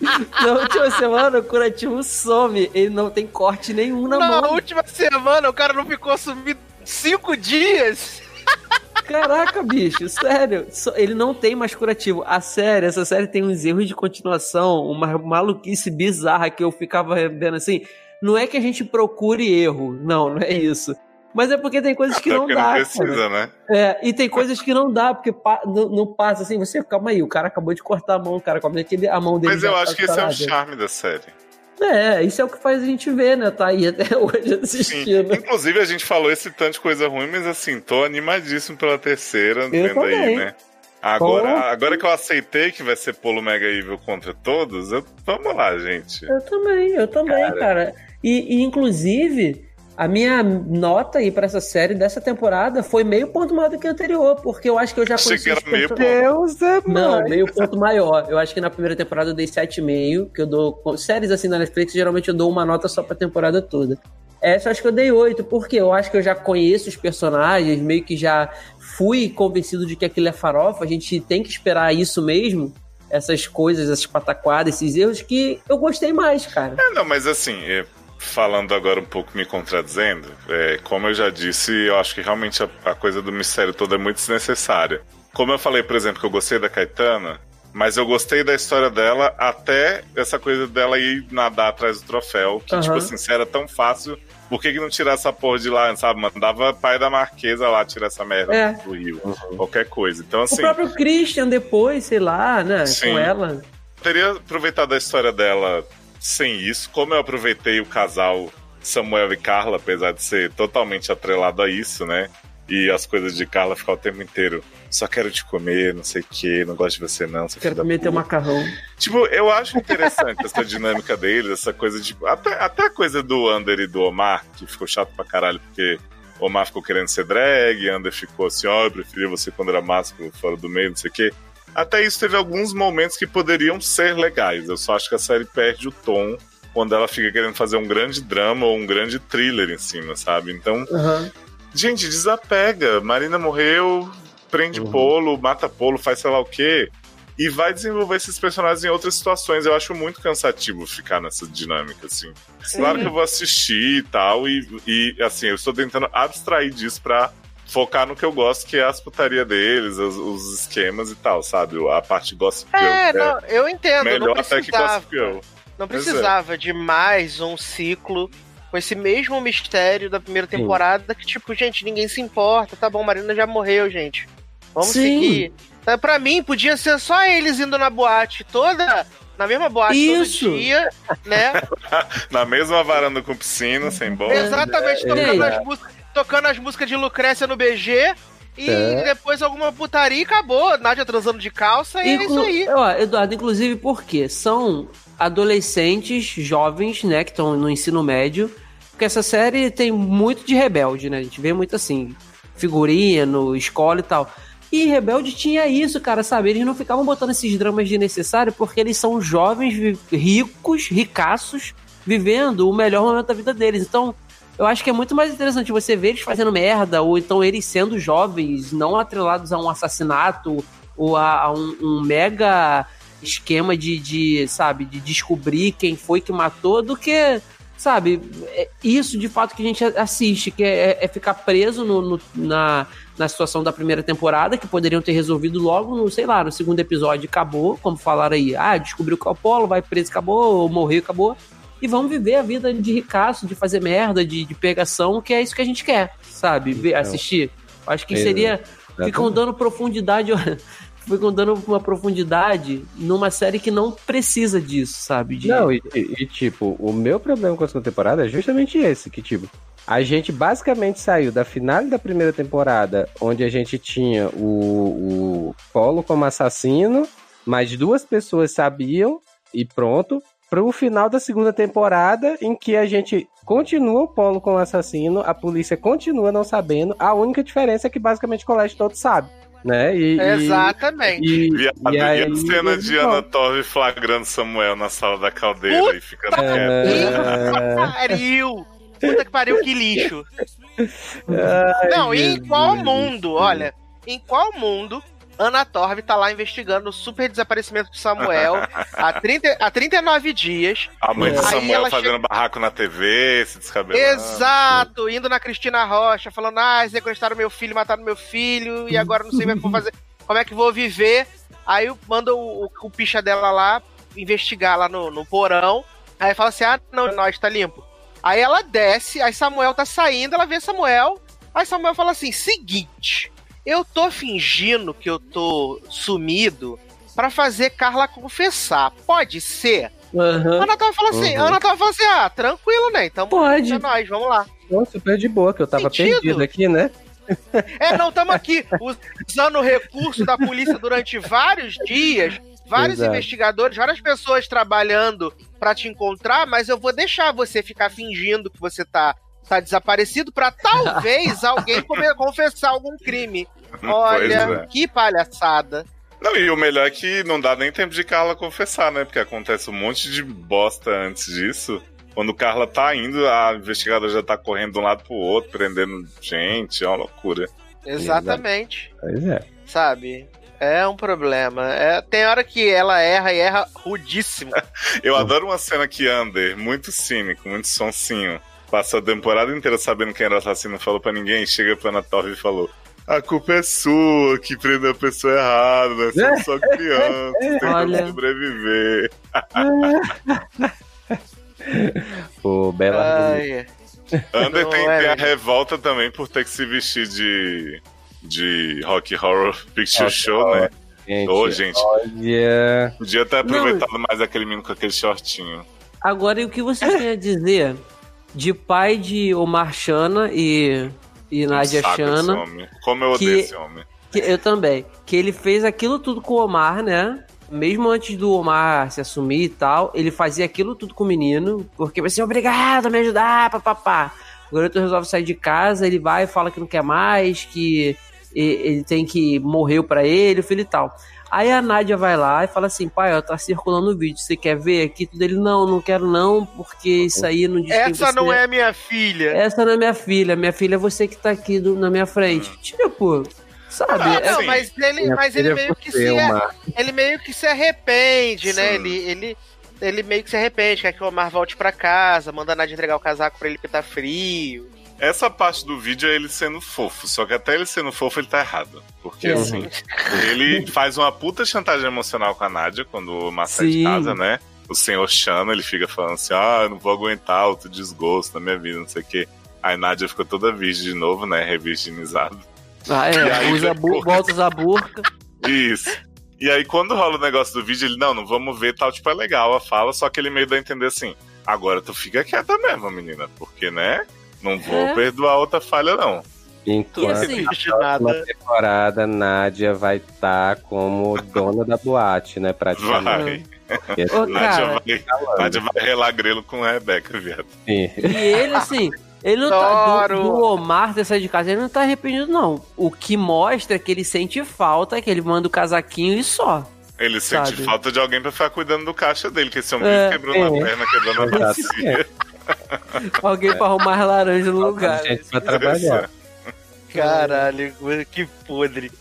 Na última semana, o curativo some. Ele não tem corte nenhum na Na mão. última semana, o cara não ficou sumido cinco dias. Caraca, bicho, sério. Só- Ele não tem mais curativo. A série, essa série tem uns erros de continuação, uma maluquice bizarra que eu ficava vendo assim. Não é que a gente procure erro. Não, não é isso. Mas é porque tem coisas que Até não porque dá. não precisa, né? É, e tem coisas que não dá, porque pa- não, não passa assim. Você, calma aí, o cara acabou de cortar a mão, cara. Como é que ele, a mão dele Mas eu tá acho que esse é o charme da série. É, isso é o que faz a gente ver, né? Tá aí até hoje Sim. assistindo. Inclusive, a gente falou esse tanto de coisa ruim, mas assim, tô animadíssimo pela terceira, vendo aí, também. né? Agora, agora que eu aceitei que vai ser Polo Mega Evil contra todos, eu- vamos lá, gente. Eu também, eu também, cara. E, e, inclusive, a minha nota aí pra essa série dessa temporada foi meio ponto maior do que a anterior, porque eu acho que eu já conheci que era os meio perso- Deus é Não, meio ponto maior. Eu acho que na primeira temporada eu dei 7,5, que eu dou. com Séries assim na Netflix, geralmente eu dou uma nota só pra temporada toda. Essa eu acho que eu dei 8, porque eu acho que eu já conheço os personagens, meio que já fui convencido de que aquilo é farofa, a gente tem que esperar isso mesmo. Essas coisas, essas pataquadas, esses erros, que eu gostei mais, cara. É, não, mas assim, é, falando agora um pouco me contradizendo, é, como eu já disse, eu acho que realmente a, a coisa do mistério todo é muito desnecessária. Como eu falei, por exemplo, que eu gostei da Caetana, mas eu gostei da história dela até essa coisa dela ir nadar atrás do troféu, que, Aham. tipo assim, se era tão fácil, por que, que não tirar essa porra de lá, sabe? Mandava pai da Marquesa lá tirar essa merda É. do Rio. Qualquer coisa. Então, O assim, próprio Christian depois, sei lá, né? Sim. Com ela. teria aproveitado a história dela sem isso, como eu aproveitei o casal Samuel e Carla, apesar de ser totalmente atrelado a isso, né? E as coisas de Carla ficar o tempo inteiro. Só quero te comer, não sei o que, não gosto de você não. Quero comer teu macarrão. Tipo, eu acho interessante essa dinâmica deles, essa coisa de. Até, até a coisa do Under e do Omar, que ficou chato pra caralho, porque Omar ficou querendo ser drag, Under ficou assim, ó, eu preferia você quando era másculo, fora do meio, não sei o quê. Até isso teve alguns momentos que poderiam ser legais. Eu só acho que a série perde o tom quando ela fica querendo fazer um grande drama ou um grande thriller em cima, sabe? Então, gente, desapega. Marina morreu, prende Uhum. Polo, mata Polo, faz sei lá o quê. E vai desenvolver esses personagens em outras situações. Eu acho muito cansativo ficar nessa dinâmica, assim. Claro que eu vou assistir e tal, e, e assim, eu estou tentando abstrair disso pra focar no que eu gosto, que é as putaria deles, os, os esquemas e tal, sabe? A parte gossip girl, É, não, eu entendo. melhor não até que precisava. gossip girl. Não é. precisava de mais um ciclo com esse mesmo mistério da primeira Sim. temporada que, tipo, gente, ninguém se importa. Tá bom, Marina já morreu, gente. Vamos Sim. seguir. Tá, Pra mim, podia ser só eles indo na boate toda. Na mesma boate Isso. todo dia, né? Na mesma varanda com piscina, sem bola. Exatamente, é, tocando, é. as músicas, tocando as músicas de Lucrécia no BG. E É. depois alguma putaria e acabou. Nádia transando de calça e é isso Inclu- aí. Ó, Eduardo, inclusive porque são adolescentes jovens, né, que estão no ensino médio, porque essa série tem muito de rebelde, né? A gente vê muito assim, figurino, escola e tal. E Rebelde tinha isso, cara, sabe? Eles não ficavam botando esses dramas desnecessários porque eles são jovens, ricos, ricaços, vivendo o melhor momento da vida deles. Então, eu acho que é muito mais interessante você ver eles fazendo merda, ou então eles sendo jovens, não atrelados a um assassinato, ou a, a um, um mega esquema de, de, sabe, de descobrir quem foi que matou, do que, sabe, é isso de fato que a gente assiste, que é, é ficar preso no, no- na, na situação da primeira temporada, que poderiam ter resolvido logo no, sei lá, no segundo episódio, acabou, como falaram aí, ah, descobriu que é o Apolo, vai preso, acabou, ou morreu, acabou. E vamos viver a vida de ricaço, de fazer merda, de, de pegação, que é isso que a gente quer, sabe? Ver, Então. assistir. Acho que É, seria. Ficam dando profundidade. Ficam dando uma profundidade numa série que não precisa disso, sabe? De- Não, e, e- e, tipo, o meu problema com a segunda temporada é justamente esse, que tipo, a gente basicamente saiu da final da primeira temporada, onde a gente tinha o, o Polo como assassino, mas duas pessoas sabiam, e pronto, pro final da segunda temporada, em que a gente continua o Polo como assassino, a polícia continua não sabendo, a única diferença é que basicamente o colégio todo sabe, né? E, Exatamente. e, Viado, e e, aí, a cena de. Ana Torre flagrando Samuel na sala da caldeira Puta e ficando quieto. Pariu! Puta que pariu, que lixo. Ai, Não, e em qual mundo, olha, em qual mundo Ana Torv tá lá investigando o super desaparecimento de Samuel há, 30, há 39 dias. A mãe do Samuel fazendo barraco na TV, se descabelando. Exato, indo na Cristina Rocha, falando, ah, sequestraram meu filho, mataram meu filho, e agora não sei como é que vou fazer, como é que vou viver. Aí manda o, o, o picha dela lá investigar lá no, no porão. Aí fala assim: ah, não, nós tá limpo. Aí ela desce, aí Samuel tá saindo, ela vê Samuel. Aí Samuel fala assim: seguinte, eu tô fingindo que eu tô sumido pra fazer Carla confessar. Pode ser? Aham. Ana tava falando assim, Uhum. Ana tava falando assim, ah, tranquilo, né? Então Pode. é nóis, vamos lá. Pô, super de boa, que eu tava Sentido. perdido aqui, né? É, não, estamos aqui usando o recurso da polícia durante vários dias, vários Exato. investigadores, várias pessoas trabalhando pra te encontrar, mas eu vou deixar você ficar fingindo que você tá, tá desaparecido pra talvez alguém confessar algum crime. Olha, é. que palhaçada. Não, e o melhor é que não dá nem tempo de Carla confessar, né? Porque acontece um monte de bosta antes disso. Quando Carla tá indo, a investigadora já tá correndo de um lado pro outro, prendendo gente, é uma loucura. Exatamente. Pois é. Sabe? É um problema. É, tem hora que ela erra e erra rudíssimo. Eu adoro uma cena que Ander, muito cínico, muito sonsinho, passou a temporada inteira sabendo quem era o assassino, não falou pra ninguém, chega pra Torre e falou: A culpa é sua, que prendeu a pessoa errada, nós somos só crianças, tentando Olha. sobreviver. Pô, bela Ander Não tem, é, tem a revolta também por ter que se vestir de, de Rock Horror Picture Rock Show, Horror. né? Gente, Ô, gente, olha. podia ter aproveitado mais aquele menino com aquele shortinho. Agora, e o que você tem a dizer de pai de Omar Chana e, e Nadia Chana? Como eu odeio que- esse homem. Que eu também. Que ele fez aquilo tudo com o Omar, né? Mesmo antes do Omar se assumir e tal, ele fazia aquilo tudo com o menino, porque vai ser obrigado a me ajudar, papapá. O garoto resolve sair de casa, ele vai e fala que não quer mais, que ele tem que morreu pra ele, o filho e tal. Aí a Nádia vai lá e fala assim, pai, ó, tá circulando o vídeo, você quer ver aqui? Tudo ele, não, não quero não, porque isso aí não diz Essa você não é minha filha. Essa não é minha filha, minha filha é você que tá aqui do- na minha frente. Tipo, sabe? Ah, é- não, assim, mas ele, Minha mas ele é meio que se Omar. ele meio que se arrepende, né? Sim. Ele, ele, ele meio que se arrepende, quer que o Omar volte pra casa, manda a Nádia entregar o casaco pra ele porque tá frio. Essa parte do vídeo é ele sendo fofo, só que até ele sendo fofo ele tá errado. Porque Uhum. assim, ele faz uma puta chantagem emocional com a Nádia quando o Omar sai de casa, né? O senhor Chano, ele fica falando assim: ah, eu não vou aguentar outro desgosto na minha vida, não sei o quê. Aí Nádia ficou toda virgem de novo, né? Revirginizada. Ah, é, aí, usa depois- volta a usar burca. Isso. E aí, quando rola o negócio do vídeo, ele, não, não vamos ver tal, tipo, é legal a fala, só que ele meio dá a entender assim, agora tu fica quieta mesmo, menina, porque, né, não vou É. perdoar outra falha, não. E Enquanto assim, na temporada, Nádia vai estar como dona da boate, né? Praticamente. Vai. Ô, Nádia vai, Nádia vai relar grelo com a Rebeca, viado. Sim. e ele, assim, ele não tá. Do, do Omar ter saído de casa, ele não tá arrependido, não. O que mostra é que ele sente falta, que ele manda o casaquinho e só. Ele sente Sabe. falta de alguém pra ficar cuidando do caixa dele, que esse homem É. quebrando É. a perna, quebrando a bacia. Alguém pra arrumar laranja no lugar. gente pra trabalhar. Caralho, que podre.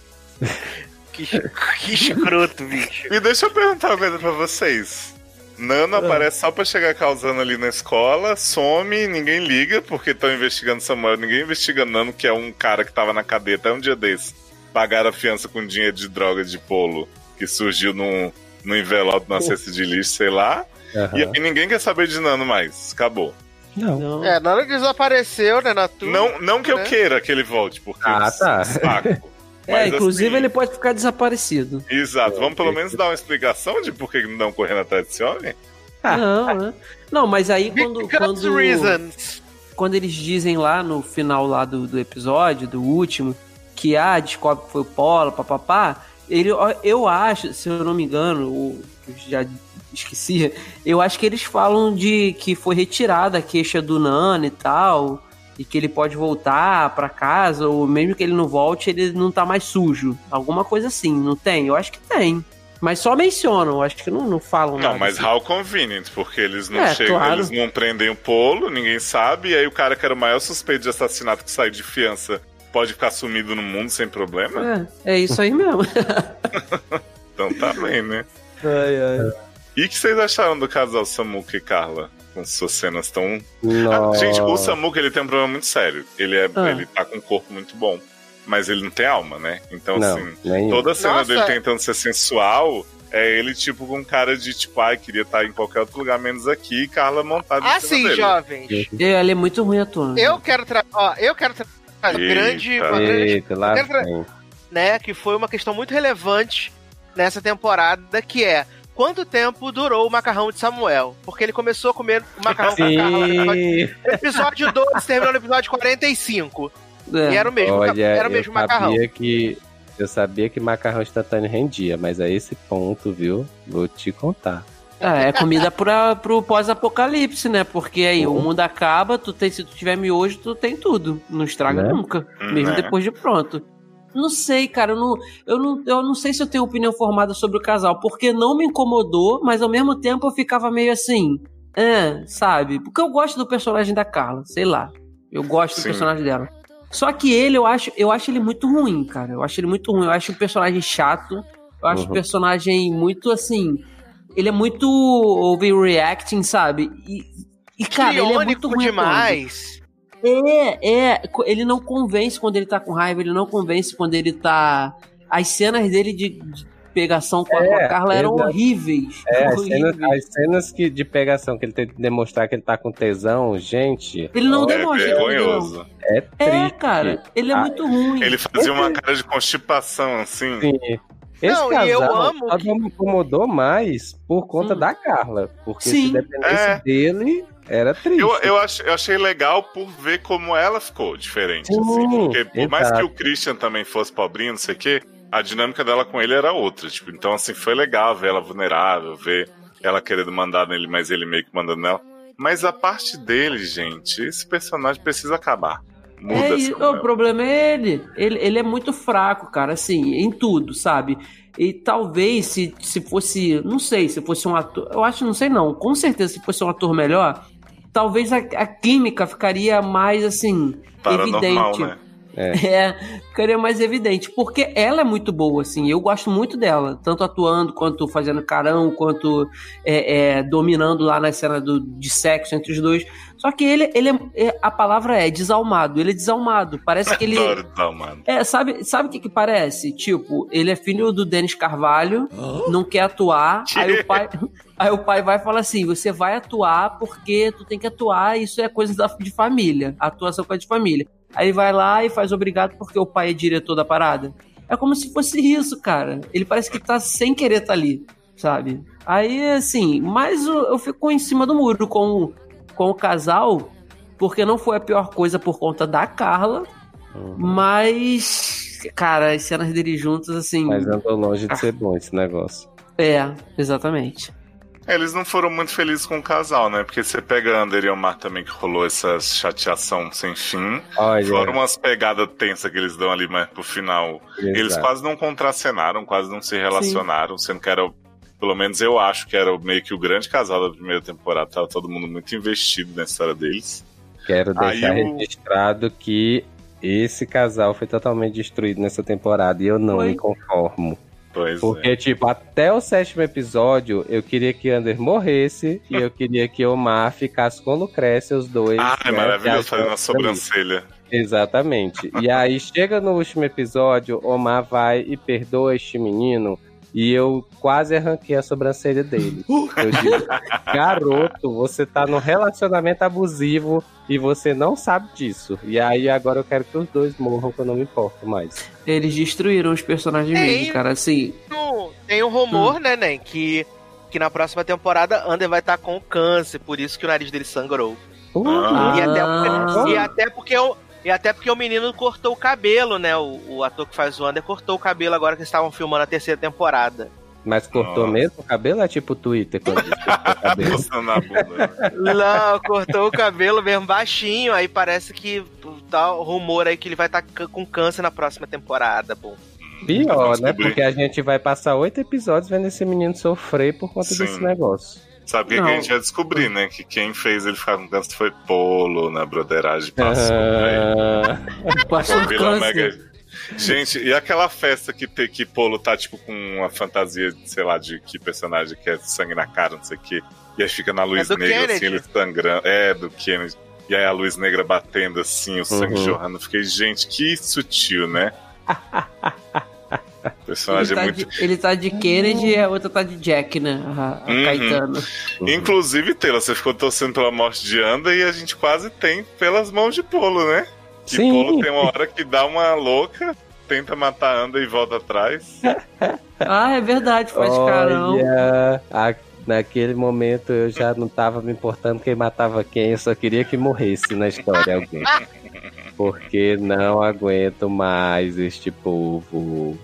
Que, que escroto, bicho. E deixa eu perguntar uma coisa pra vocês. Nano aparece só pra chegar causando ali na escola, some, ninguém liga, porque estão investigando Samuel, ninguém investiga Nano, que é um cara que tava na cadeia até um dia desse. Pagaram a fiança com dinheiro de droga de polo, que surgiu num, num envelope, numa cesta de lixo, sei lá. Aham. E, e ninguém quer saber de Nano mais. Acabou. Não. Não. É, na hora que desapareceu, né, na tua. Não, não que eu né? queira que ele volte, porque Ah, tá. saco. É, Mas, inclusive assim, ele pode ficar desaparecido. Exato. Vamos pelo menos dar uma explicação de por que não estão correndo atrás desse homem? Não, né? Não, mas aí quando, Because quando, reasons. quando eles dizem lá no final lá do, do episódio, do último, que ah, descobre que foi o Polo, papapá, ele, eu acho, se eu não me engano, o- eu já esqueci, eu acho que eles falam de que foi retirada a queixa do Nano e tal, e que ele pode voltar pra casa, ou mesmo que ele não volte, ele não tá mais sujo. Alguma coisa assim, não tem? Eu acho que tem. Mas só mencionam, acho que não, não falam Não, nada. mas assim. how convenient, porque eles não É, chegam, claro. eles não prendem o polo, ninguém sabe, e aí o cara que era o maior suspeito de assassinato que saiu de fiança pode ficar sumido no mundo sem problema? É, é isso aí mesmo. Então tá bem, né? ai, ai. E o que vocês acharam do casal Samuka e Carla? Com suas cenas tão. Ah, gente, o Samuka ele tem um problema muito sério. Ele, é, Ah. ele tá com um corpo muito bom, mas ele não tem alma, né? Então, Não, assim, nenhum. toda cena Nossa. dele tentando ser sensual. É ele, tipo, com cara de, tipo, ai, queria estar em qualquer outro lugar menos aqui, e Carla montada em cima Assim, dele. jovens. Ela é muito ruim atuando. Eu quero trazer. Ó, eu quero trazer uma Eita. grande, uma grande Eita, lá Eu quero- vem. né, que foi uma questão muito relevante nessa temporada, que é quanto tempo durou o macarrão de Samuel? Porque ele começou a comer o macarrão Sim. no episódio 12, terminou no episódio 45. É. E era o mesmo, Olha, era o eu mesmo macarrão. sabia que eu sabia que macarrão instantâneo rendia, mas a esse ponto, viu? Vou te contar. É, é comida pra, pro pós-apocalipse, né? Porque aí o mundo acaba, tu tem, se tu tiver miojo, tu tem tudo. Não estraga Né? nunca. Mesmo é. depois de pronto. Não sei, cara. Eu não, eu, não, eu não sei se eu tenho opinião formada sobre o casal, porque não me incomodou, mas ao mesmo tempo eu ficava meio assim. É, sabe? Porque eu gosto do personagem da Carla, sei lá. Eu gosto do Sim. personagem dela. Só que ele, eu acho, eu acho ele muito ruim, cara. Eu acho ele muito ruim. Eu acho o personagem chato. Eu acho Uhum. o personagem muito assim. Ele é muito overreacting, sabe? E, e cara, ele é muito ruim. demais. É, é. Ele não convence quando ele tá com raiva, ele não convence quando ele tá. As cenas dele de, de pegação com a, com a É, Carla eram horríveis. É, as horríveis. cenas, as cenas que, de pegação que ele tem que demonstrar que ele tá com tesão, gente. Ele não É demonstra. vergonhoso. É É, triste. cara, ele é Ah, muito ruim. Ele fazia uma cara de constipação, assim. Sim. Esse Não, casal e eu amo só que- não me incomodou mais por conta Hum. da Carla. Porque Sim. se dependesse É. dele, era triste. Eu, eu, ach- eu achei legal por ver como ela ficou diferente. Sim, assim, porque por mais exato. que o Christian também fosse pobrinho, não sei o quê, a dinâmica dela com ele era outra. Tipo, então, assim, foi legal ver ela vulnerável, ver ela querendo mandar nele, mas ele meio que mandando nela. Mas a parte dele, gente, esse personagem precisa acabar. Muda, É, o problema é ele. ele. Ele é muito fraco, cara, assim, em tudo, sabe? E talvez se, se fosse, não sei, se fosse um ator, eu acho, não sei não, com certeza se fosse um ator melhor, talvez a, a química ficaria mais assim, Paranormal, evidente. né? É, ficaria mais evidente, porque ela é muito boa, assim, eu gosto muito dela, tanto atuando, quanto fazendo carão, quanto é, é, dominando lá na cena do, de sexo entre os dois. Só que ele, ele é, é- a palavra é desalmado, ele é desalmado, parece que ele... Adoro Dalmado. É, sabe, sabe o que que parece? Tipo, ele é filho do Denis Carvalho, não quer atuar, aí o pai... Aí o pai vai e fala assim: você vai atuar porque tu tem que atuar, isso é coisa de família. Atuação é coisa de família. Aí vai lá e faz obrigado porque o pai é diretor da parada. É como se fosse isso, cara. Ele parece que tá sem querer tá ali, sabe? Aí, assim, mas o- eu fico em cima do muro com, com o casal, porque não foi a pior coisa por conta da Carla, mas, cara, as cenas deles juntos, assim. Mas andou longe de ser bom esse negócio. É, exatamente. Eles não foram muito felizes com o casal, né? Porque você pega Ander e Omar também, que rolou essa chateação sem fim. Olha, Fora umas pegadas tensas que eles dão ali, mas pro final. Eles exato. quase não contracenaram, quase não se relacionaram, sendo que era. Pelo menos eu acho que era meio que o grande casal da primeira temporada. Tava todo mundo muito investido na história deles. Quero Aí deixar o- registrado que esse casal foi totalmente destruído nessa temporada e eu não Foi. me conformo. Pois Porque, é. tipo, até o sétimo episódio, eu queria que Ander morresse e eu queria que Omar ficasse com Lucrécia, os dois. Ah, é né, maravilhoso fazendo a ali. sobrancelha. Exatamente. E aí chega no último episódio, Omar vai e perdoa este menino. E eu quase arranquei a sobrancelha dele. Eu digo, garoto, você tá num relacionamento abusivo e você não sabe disso. E aí agora eu quero que os dois morram, que eu não me importo mais. Eles destruíram os personagens É, mesmo, cara. Assim, Tem um rumor, né, Nen, que, que na próxima temporada Ander vai estar com câncer, por isso que o nariz dele sangrou. Ah. E, até, Ah. e até porque e até porque o menino cortou o cabelo, né? O, o ator que faz o Ander cortou o cabelo agora que eles estavam filmando a terceira temporada. Mas cortou Nossa. mesmo o cabelo? É tipo o Twitter quando na bunda. né? Não, cortou o cabelo mesmo baixinho, aí parece que tá o rumor aí que ele vai estar com câncer na próxima temporada, bom. Pior, Vamos né? Porque a gente vai passar oito episódios vendo esse menino sofrer por conta Sim. desse negócio. Sabe o que, a gente vai descobrir, né? Que quem fez ele ficar com câncer foi Polo na broderagem passou, né? Ah, passou Vila câncer. Mega- Gente, e aquela festa que, te- que Polo tá, tipo, com uma fantasia, sei lá, de que personagem que é sangue na cara, não sei o quê. E aí fica na luz do negra, assim, Kennedy. ele sangrando. É, do Kennedy. E aí a luz negra batendo, assim, o sangue Uhum. jorrando. Fiquei, gente, que sutil, né? O Ele personagem tá, muito... de, ele tá de Kennedy e a outra tá de Jack, né? A, a Uhum. Caetano. Inclusive, Taylor, você ficou torcendo pela morte de Anda e a gente quase tem pelas mãos de Polo, né? Que Sim. Polo tem uma hora que dá uma louca, tenta matar Anda e volta atrás. Ah, é verdade, faz carão. A- naquele momento eu já não tava me importando quem matava quem, eu só queria que morresse na história alguém. Porque não aguento mais este povo.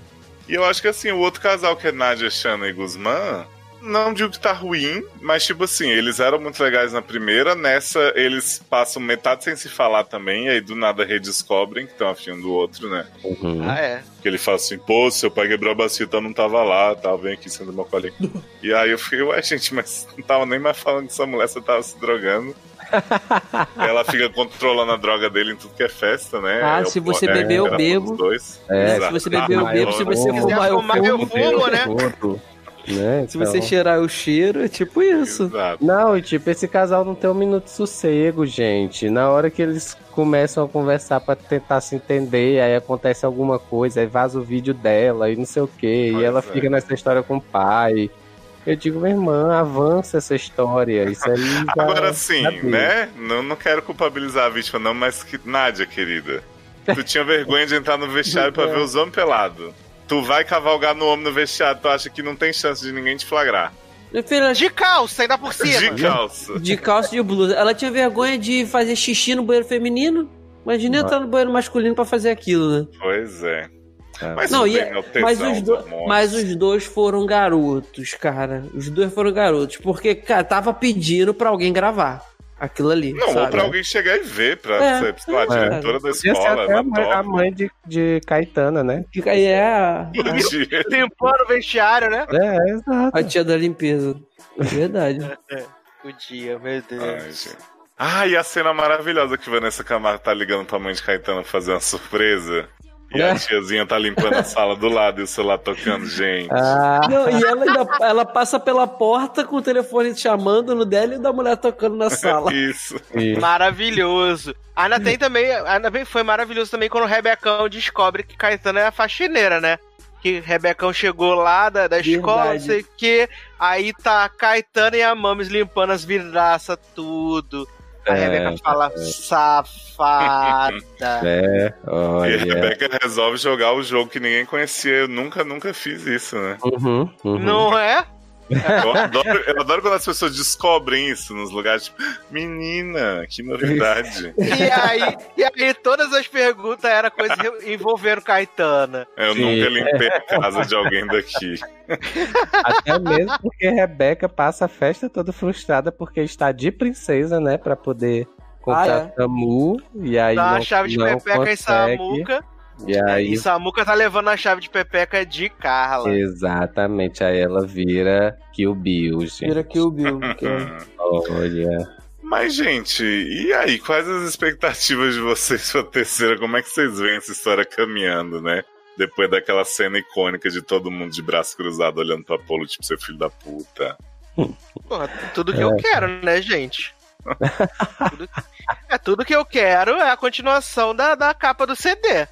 E eu acho que assim, o outro casal que é Nadia, Shana e Guzmán, não digo que tá ruim, mas tipo assim, eles eram muito legais na primeira, nessa eles passam metade sem se falar também, e aí do nada redescobrem que estão afim do outro, né? Uhum. Ah, é. Que ele fala assim, pô, seu pai quebrou a bacia, então não tava lá, tava vem aqui sendo meu colinho. e aí eu fiquei, ué, gente, mas não tava nem mais falando que essa mulher você tava se drogando. Ela fica controlando a droga dele em tudo que é festa, né? Ah, É se você poder beber, eu era bebo. É, se você beber, eu Ah, bebo. Se você fumar, eu fumo. fumo, né? Né? Se você Então- cheirar o cheiro, é tipo isso. Exato. Não, e tipo, esse casal não tem um minuto de sossego, gente. Na hora que eles começam a conversar pra tentar se entender, aí acontece alguma coisa, aí vaza o vídeo dela e não sei o que, e ela é. fica nessa história com o pai. Eu digo, minha irmã, avança essa história. Isso aí já. Agora sim, já deu. né? Não, não quero culpabilizar a vítima, não, mas que. Nádia, querida. Tu tinha vergonha de entrar no vestiário pra ver os homens pelados. Tu vai cavalgar no homem no vestiário, tu acha que não tem chance de ninguém te flagrar. Minha filha, De calça, ainda por cima. De calça. de calça e de blusa. Ela tinha vergonha de fazer xixi no banheiro feminino. Imagina entrar no banheiro masculino pra fazer aquilo, né? Pois é. Ah. Mas Não, e- é Mas os, do mas os dois foram garotos, cara. Os dois foram garotos. Porque, cara, tava pedindo pra alguém gravar. aquilo ali. Não, ou sabe? pra alguém chegar e ver, pra É. ser, sei lá, a É. diretora da Podia ser escola, até a mãe, a mãe de, de Caetana, né? Aí, é a. Limpando o vestiário, né? É, exato. a tia da limpeza. É verdade. O dia, meu Deus. Ai, gente. Ah, e a cena maravilhosa que Vanessa Camargo tá ligando pra mãe de Caetano fazer uma surpresa. E a É. tiazinha tá limpando a sala do lado e o celular tocando, gente. Ah, Não, e ela ainda ela passa pela porta com o telefone chamando no dela e o da mulher tocando na sala. Isso. Maravilhoso. Ainda tem também, ainda bem, foi maravilhoso também quando o Rebecão descobre que Caetano é a faxineira, né? Que Rebecão chegou lá da, da escola, não sei o quê. Aí tá a Caetano e a Mames limpando as vidraças, tudo. A É, Rebeca fala, safada. é, E a olha. Rebeca resolve jogar o jogo que ninguém conhecia. Eu nunca, nunca fiz isso, né? Uhum, uhum. Não é? Eu adoro, eu adoro quando as pessoas descobrem isso nos lugares, tipo, menina, que novidade. E aí, e aí todas as perguntas eram coisas envolvendo Caetana. Eu Sim. nunca limpei a casa de alguém daqui. Até mesmo porque Rebeca passa a festa toda frustrada porque está de princesa, né? Pra poder comprar Ah, Samu. E aí Dá não, uma chave de não pepeca consegue. Samuca. E aí, E Samuca tá levando a chave de pepeca de Carla. exatamente, aí ela vira Kill Bill, gente. Vira o Bill. que é- Olha. Mas, gente, e aí? Quais as expectativas de vocês pra terceira? Como é que vocês veem essa história caminhando, né? Depois daquela cena icônica de todo mundo de braço cruzado olhando pra Apolo, tipo, seu filho da puta. Porra, tudo que eu quero, né, gente? Tudo- é tudo que eu quero é a continuação da, da capa do CD.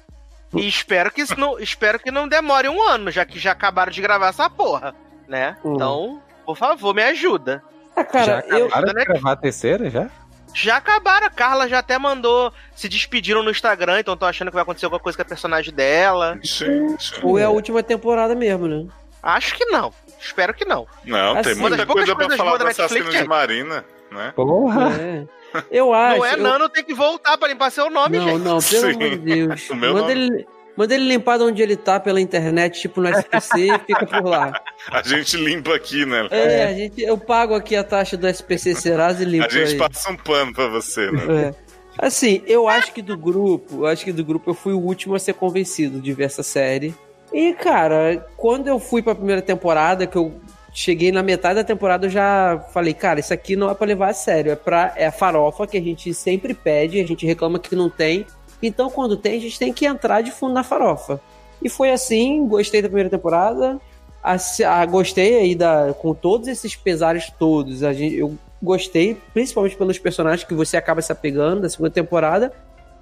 E espero que isso não, espero que não demore um ano, já que já acabaram de gravar essa porra, né? Hum. Então, por favor, me ajuda. Ah, cara, já eu. acabaram né? de gravar a terceira, já? Já acabaram, a Carla já até mandou, se despediram no Instagram, então tô achando que vai acontecer alguma coisa com a personagem dela. Gente. Ou é a última temporada mesmo, né? Acho que não. Espero que não. Não, tem Assim, muita das poucas coisa pra falar do assassino Netflix de Marina, né? Porra! É. Eu acho. não é eu- Nano, tem que voltar pra limpar seu nome, Não, gente. não, pelo Sim. amor de Deus. Manda nome. ele, manda ele limpar de onde ele tá pela internet, tipo no SPC, e fica por lá. A gente limpa aqui, né? É, a gente, eu pago aqui a taxa do SPC Serasa e limpo A gente aí. passa um pano pra você, né? É. Assim, eu acho que do grupo, eu acho que do grupo eu fui o último a ser convencido de ver essa série. E, cara, quando eu fui pra primeira temporada, que eu cheguei na metade da temporada, eu já falei, cara, isso aqui não é pra levar a sério, é pra é a farofa que a gente sempre pede, a gente reclama que não tem. Então, quando tem, a gente tem que entrar de fundo na farofa. E foi assim, gostei da primeira temporada. Assi- ah, gostei aí da, com todos esses pesares todos. A gente, eu gostei, principalmente pelos personagens que você acaba se apegando da segunda temporada.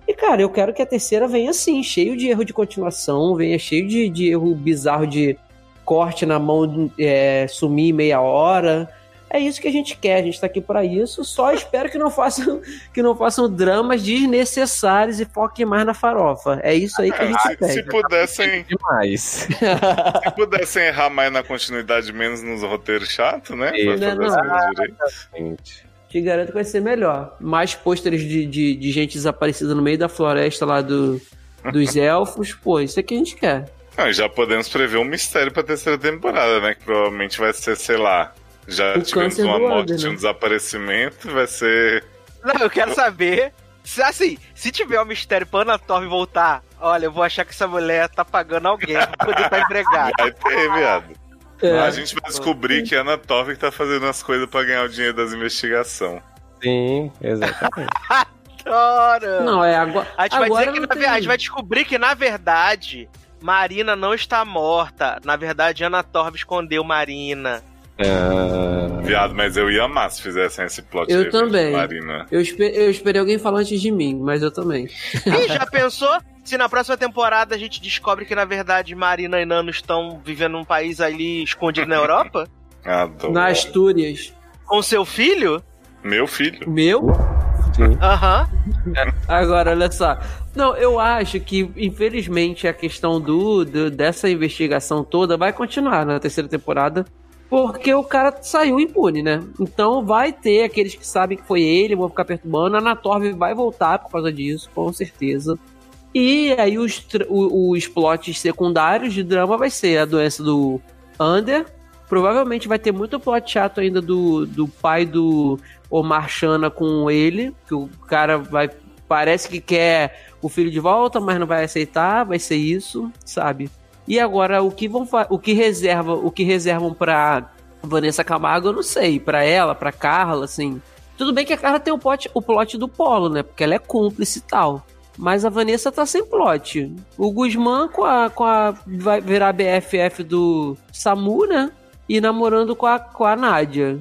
E, cara, eu quero que a terceira venha assim, cheio de erro de continuação, venha cheio de, de erro bizarro de corte na mão, é, sumir meia hora. É isso que a gente quer, a gente tá aqui pra isso. Só espero que não façam, que não façam dramas desnecessários e foquem mais na farofa. É isso aí que a gente se, se pudessem, Demais. se pudessem errar mais na continuidade, menos nos roteiros chatos, né? Não. Te garanto que vai ser melhor. Mais pôsteres de, de, de gente desaparecida no meio da floresta lá do, dos elfos. Pô, isso é que a gente quer. Não, e já podemos prever um mistério pra terceira temporada, né? Que provavelmente vai ser, sei lá. Já O tivemos uma morte Under, e um né? desaparecimento, vai ser. Não, eu quero saber. Se, assim, se tiver um mistério pra Ana Torv voltar, olha, eu vou achar que essa mulher tá pagando alguém pra poder estar empregada. Vai ter, viado. É. A gente vai descobrir que a Ana Torvik tá fazendo as coisas pra ganhar o dinheiro das investigações. Sim, exatamente. Adoro! Não, é agora. A gente, vai agora dizer que, na tem- a gente vai descobrir que, na verdade, Marina não está morta. Na verdade, Ana Torv escondeu Marina. Ah, Viado, mas eu ia amar se fizessem esse plot Eu aí, também. Marina. Eu, espe- eu esperei alguém falar antes de mim, mas eu também. E já pensou se na próxima temporada a gente descobre que, na verdade, Marina e Nano estão vivendo num país ali escondido na Europa? Adoro. Na Astúrias. Com seu filho? Meu filho. Meu? Aham. Agora, olha só. Não, eu acho que, infelizmente, a questão do, do- dessa investigação toda vai continuar na terceira temporada. Porque o cara saiu impune, né? Então vai ter aqueles que sabem que foi ele, vão ficar perturbando. A Anatorv vai voltar por causa disso, com certeza. E aí os, os plots secundários de drama vai ser a doença do Under. Provavelmente vai ter muito plot chato ainda do, do pai do, Omar Chana com ele, que o cara vai. Parece que quer o filho de volta, mas não vai aceitar, vai ser isso, sabe? E agora o que vão o que reserva, o que reservam pra Vanessa Camargo, eu não sei, Pra ela, pra Carla, assim. Tudo bem que a Carla tem o plot, o plot do Polo, né? Porque ela é cúmplice e tal. Mas a Vanessa tá sem plot. O Guzmán com a, com a. vai virar BFF do Samu, né? E namorando com a, com a Nádia.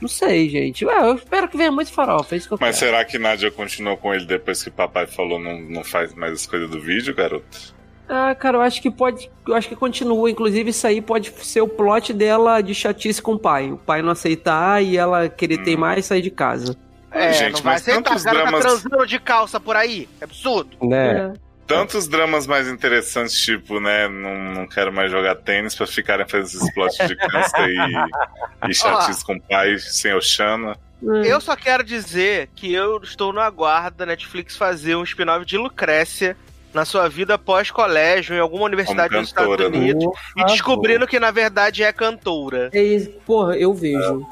Não sei, gente. Ué, eu espero que venha muito farofa, é isso que eu Mas quero. será que Nádia continuou com ele depois que papai falou não, não faz mais as coisas do vídeo, garoto? Ah, cara, eu acho que pode. Eu acho que continua. Inclusive, isso aí pode ser o plot dela de chatice com o pai. O pai não aceitar e ela querer teimar e sair de casa. É, Gente, não vai mas aceitar. tantos O cara dramas- tá transando de calça por aí. É absurdo. Né? É. Tantos dramas mais interessantes, tipo, né? Não, não quero mais jogar tênis pra ficarem fazendo esses plots de câncer e, e chatice com o pai sem Oxana. É. Eu só quero dizer que eu estou no aguardo da Netflix fazer um spin-off de Lucrécia na sua vida pós-colégio em alguma universidade Como dos Estados cantora, né? Unidos Por e descobrindo que na verdade é cantora. É isso. Porra, eu vejo.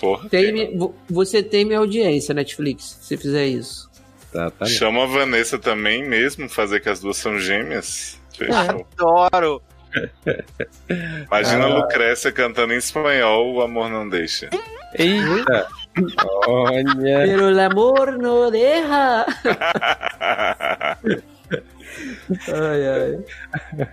Porra. Tem, vo- você tem minha audiência, Netflix, se fizer isso. Exatamente. Chama a Vanessa também mesmo, fazer que as duas são gêmeas. Fechou. Adoro. Imagina Ah. a Lucrécia cantando em espanhol, o amor não deixa. Eita! Olha! Pero el amor no deja. Ai, ai.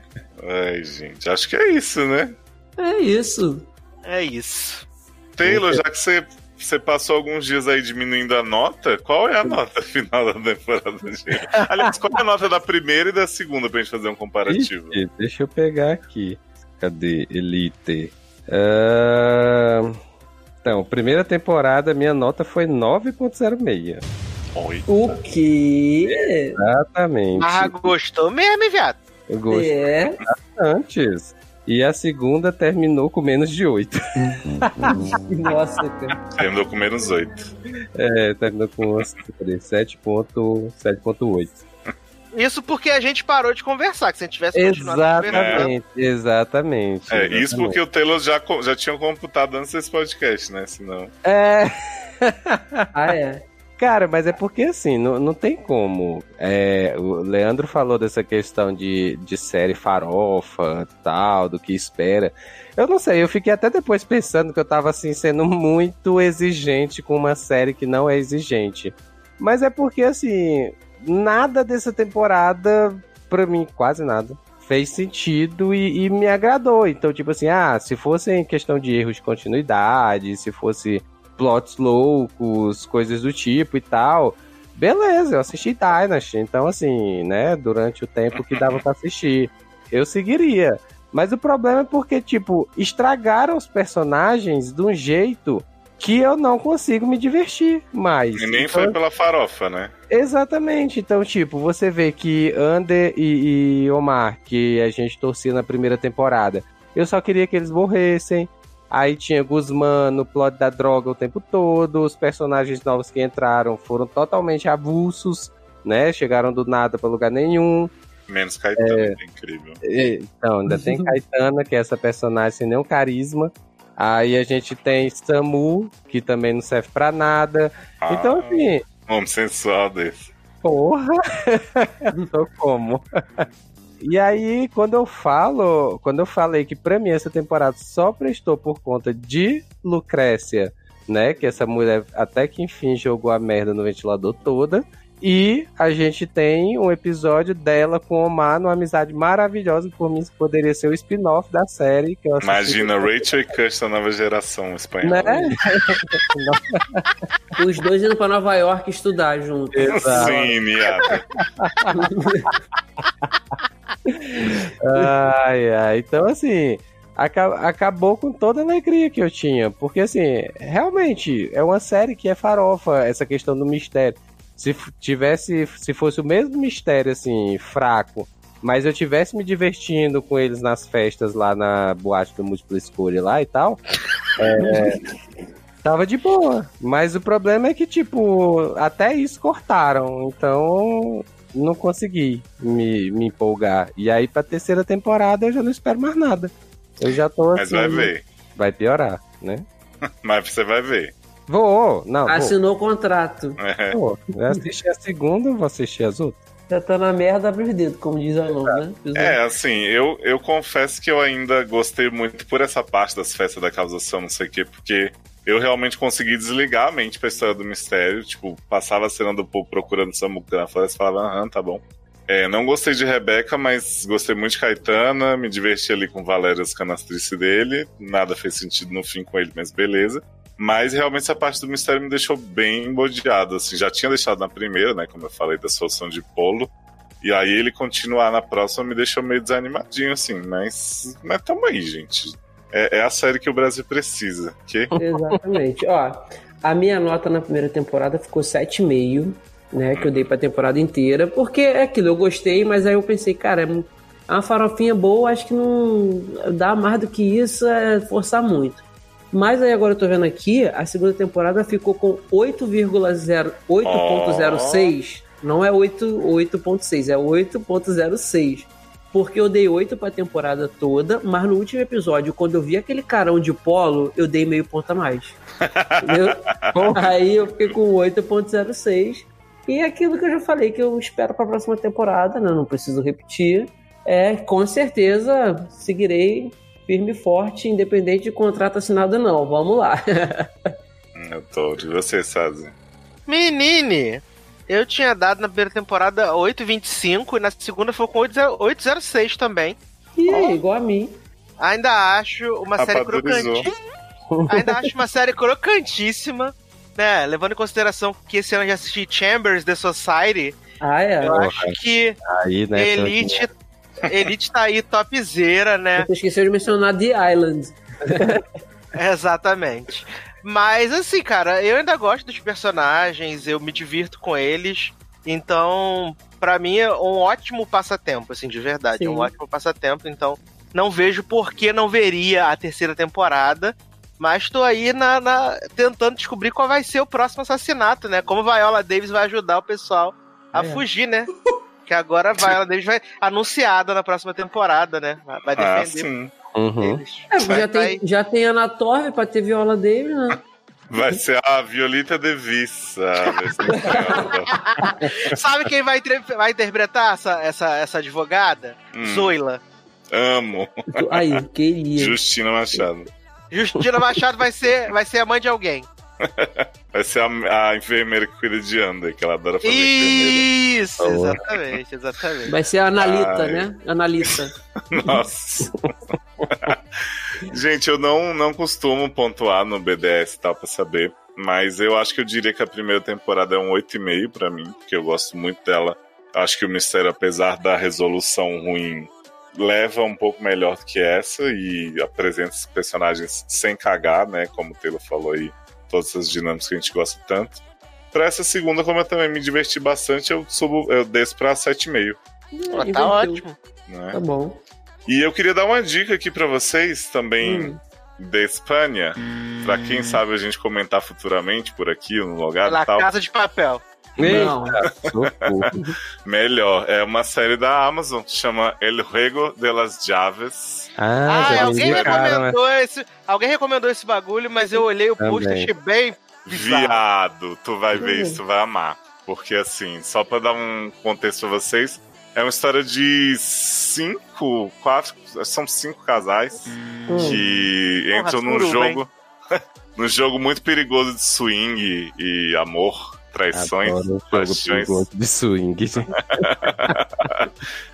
Ai, gente, acho que é isso, né? É isso. É isso. Taylor, já que você, você passou alguns dias aí diminuindo a nota, qual é a nota final da temporada? Aliás, qual é a nota da primeira e da segunda pra gente fazer um comparativo? Ixi, deixa eu pegar aqui. Cadê? Elite. Ah, Então, primeira temporada, minha nota foi 9.06. Oi. O quê? Exatamente. Ah, gostou mesmo, hein, viado? Eu gostei É. antes. E a segunda terminou com menos de 8. Nossa, cara. Terminou com menos 8. É, terminou com cadê? 7.8. 7.8. Isso porque a gente parou de conversar, que se a gente tivesse continuado. Exatamente, exatamente. É, isso porque o Taylor já, já tinha computado antes desse podcast, né? Senão. É. Ah, é. Cara, mas é porque assim, não, não tem como. É, o Leandro falou dessa questão de, de série farofa tal, do que espera. Eu não sei, eu fiquei até depois pensando que eu tava assim, sendo muito exigente com uma série que não é exigente. Mas é porque assim, nada dessa temporada, pra mim, quase nada, fez sentido e, e me agradou. Então, tipo assim, ah, se fosse em questão de erros de continuidade, se fosse plots loucos, coisas do tipo e tal. Beleza, eu assisti Dynasty, então assim, né, durante o tempo que dava pra assistir, eu seguiria. Mas o problema é porque, tipo, estragaram os personagens de um jeito que eu não consigo me divertir mais. E nem Então, foi pela farofa, né? Exatamente. Então, tipo, você vê que Ander e, e Omar, que a gente torcia na primeira temporada, eu só queria que eles morressem. Aí tinha Guzmán no plot da droga o tempo todo. Os personagens novos que entraram foram totalmente avulsos, né? Chegaram do nada pra lugar nenhum. Menos Caetano, é incrível. E- Então, ainda tem Caetana, que é essa personagem sem nenhum carisma. Aí a gente tem Samu, que também não serve pra nada. Ah, Então, assim, Homem sensual desse. Porra! Tô como? E aí, quando eu falo, quando eu falei que pra mim essa temporada só prestou por conta de Lucrécia, né? Que essa mulher até que enfim jogou a merda no ventilador toda. E a gente tem um episódio dela com o Omar, numa amizade maravilhosa, que por mim poderia ser o spin-off da série. Que eu. Imagina Rachel e Cush da nova geração espanhola. Né? Os dois indo pra Nova York estudar junto. Exato. Sim, Niada. Ai, ai. Então, assim, aca- acabou com toda a alegria que eu tinha. Porque, assim, realmente, é uma série que é farofa, essa questão do mistério. Se tivesse, se fosse o mesmo mistério, assim, fraco, mas eu tivesse me divertindo com eles nas festas lá na boate do Múltipla Escolha lá e tal, é, tava de boa. Mas o problema é que, tipo, até isso cortaram. Então, não consegui me, me empolgar. E aí, pra terceira temporada, eu já não espero mais nada. Eu já tô Mas assim. vai ver. vai piorar, né? Mas você vai ver. Vou, não, vou. Assinou o contrato. É. Vou. Eu assisti a segunda, vou assistir as outras. Já tá na merda, abre os dedos, como diz a Alon, né? É, assim, eu, eu confesso que eu ainda gostei muito por essa parte das festas da causação, não sei o quê, porque eu realmente consegui desligar a mente pra história do mistério. Tipo, passava a cena do povo procurando Samuca na floresta e falava, aham, tá bom. É, não gostei de Rebeca, mas gostei muito de Caetana, me diverti ali com Valéria, as canastrices dele. Nada fez sentido no fim com ele, mas beleza. Mas realmente essa parte do mistério me deixou bem embodeado. Assim, já tinha deixado na primeira, né? Como eu falei, da solução de polo. E aí ele continuar na próxima me deixou meio desanimadinho, assim. Mas, mas tamo aí, gente. É, é a série que o Brasil precisa. Que? Exatamente. Ó, a minha nota na primeira temporada ficou 7,5, né? Que eu dei pra temporada inteira. Porque é aquilo, eu gostei, mas aí eu pensei, cara, é uma farofinha boa, acho que não dá mais do que isso, é forçar muito. Mas aí agora eu tô vendo aqui, a segunda temporada ficou com 8,0 8.06. Não é 8 8.6, é 8.06. Porque eu dei 8 pra temporada toda, mas no último episódio, quando eu vi aquele carão de polo, eu dei meio ponto a mais. Entendeu? Aí eu fiquei com 8.06. E é aquilo que eu já falei que eu espero pra próxima temporada, né? Não preciso repetir. É, com certeza seguirei firme e forte, independente de contrato assinado ou não. Vamos lá. Eu tô de você, Sazi. Menine, eu tinha dado na primeira temporada 8,25 e na segunda foi com 8,06 também. E aí, igual a mim. Ainda acho uma série crocante. Ainda acho uma série crocantíssima. Né, levando em consideração que esse ano eu já assisti Chambers The Society, Ah, é. eu acho que Aí, né? Elite, Elite tá aí topzera, né? Você esqueceu de mencionar The Island. Exatamente. Mas assim, cara, eu ainda gosto dos personagens, eu me divirto com eles. Então, pra mim é um ótimo passatempo, assim, de verdade. É um Sim. ótimo passatempo. Então, não vejo por que não veria a terceira temporada. Mas tô aí na, na- tentando descobrir qual vai ser o próximo assassinato, né? Como Viola Davis vai ajudar o pessoal a É. fugir, né? Que agora a Viola Davis vai anunciada na próxima temporada, né? Vai Ah, defender sim. Uhum. eles. É, Vai- já, tem, já tem Ana Torre pra ter Viola Davis, né? Vai ser a Violita Devis, a versão espanhola. Sabe quem vai, vai interpretar essa, essa, essa advogada? Hum. Zoila. Amo. Aí, queria. Justina Machado. Justina Machado vai ser, vai ser a mãe de alguém. Vai ser a, a enfermeira que cuida de Ander, que ela adora fazer. Isso, exatamente, exatamente. Vai ser a Analita, Ai. né? Analita. Nossa. Gente, eu não, não costumo pontuar no BDS e tal pra saber, mas eu acho que eu diria que a primeira temporada é um 8,5 pra mim, porque eu gosto muito dela. Acho que o mistério, apesar da resolução ruim, leva um pouco melhor do que essa e apresenta os personagens sem cagar, né? Como o Taylor falou aí, todas essas dinâmicas que a gente gosta tanto. Pra essa segunda, como eu também me diverti bastante, eu subo, eu desço pra 7,5. Pô, Inverteu. tá ótimo. Né? Tá bom. E eu queria dar uma dica aqui pra vocês também Hum. da Espanha, pra quem sabe a gente comentar futuramente por aqui no lugar La e tal. Casa de Papel. Não. Socorro. Melhor, é uma série da Amazon, chama El Juego de las Llaves. Ah, Ah, alguém né? recomendou esse. Alguém recomendou esse bagulho, mas eu olhei o post e achei bem bizarro. Viado, tu vai ver Uhum. isso, tu vai amar. Porque assim, só pra dar um contexto pra vocês, é uma história de cinco, quatro, são cinco casais Hum. que Porra, entram num suruba, jogo, num jogo muito perigoso de swing e amor, traições, Adoro paixões. de swing.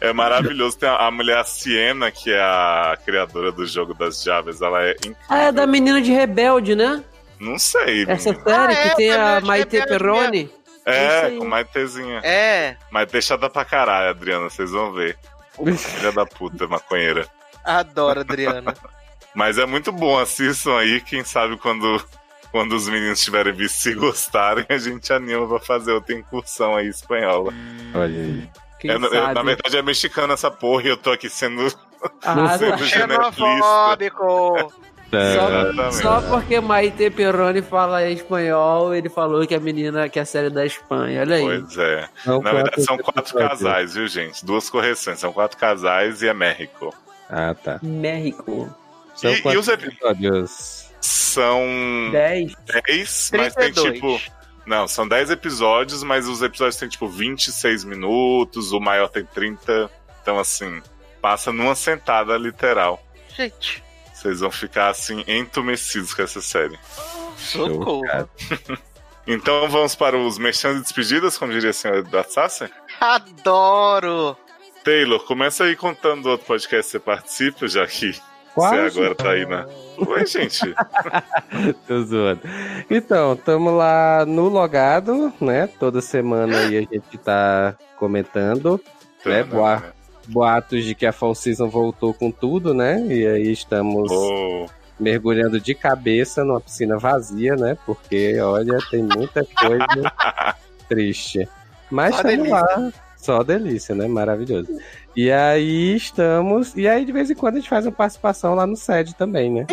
É maravilhoso. Tem a, a mulher Siena, que é a criadora do jogo das chaves, ela é incrível. Ah, é da menina de Rebelde, né? Não sei. Essa menina. série Ah, é, que tem a Maite Perrone. é É, com Maitezinha. É, Mas deixada pra caralho, Adriana, vocês vão ver. Filha da puta, maconheira. adoro, Adriana. Mas é muito bom, assistam aí. Quem sabe quando, quando os meninos tiverem visto se gostarem, a gente anima pra fazer outra incursão aí espanhola. Olha aí. É, eu- sabe? na verdade é mexicana essa porra e eu tô aqui sendo. Ah, sei, tá. Xenofóbico. Só, Exatamente. só porque Maite Perrone fala espanhol, ele falou que a menina que é a série da Espanha. Olha aí. Pois é. São Na verdade, são quatro casais, viu, gente? Duas correções. São quatro casais e é México. Ah, tá. México. São E- e quatro os epi- episódios. são 10. 10, mas tem 32. tipo. Não, são 10 episódios, mas os episódios têm tipo 26 minutos, o maior tem 30. Então, assim, passa numa sentada literal. Gente, Vocês vão ficar assim entumecidos com essa série. socorro. Então vamos para os merchan de despedidas, como diria a senhora da Sasser? Adoro! Taylor, começa aí contando do outro podcast que você participa, já que Quase. você agora tá aí na. Oi, gente. Tô zoando. Então, estamos lá no logado, né? Toda semana aí a gente tá comentando. É, boa. Boatos de que a Fall Season voltou com tudo, né? E aí estamos Oh, mergulhando de cabeça numa piscina vazia, né? Porque, olha, tem muita coisa triste. Mas Só estamos delícia. lá. Só delícia, né? Maravilhoso. E aí estamos. E aí, de vez em quando, a gente faz uma participação lá no SED também, né?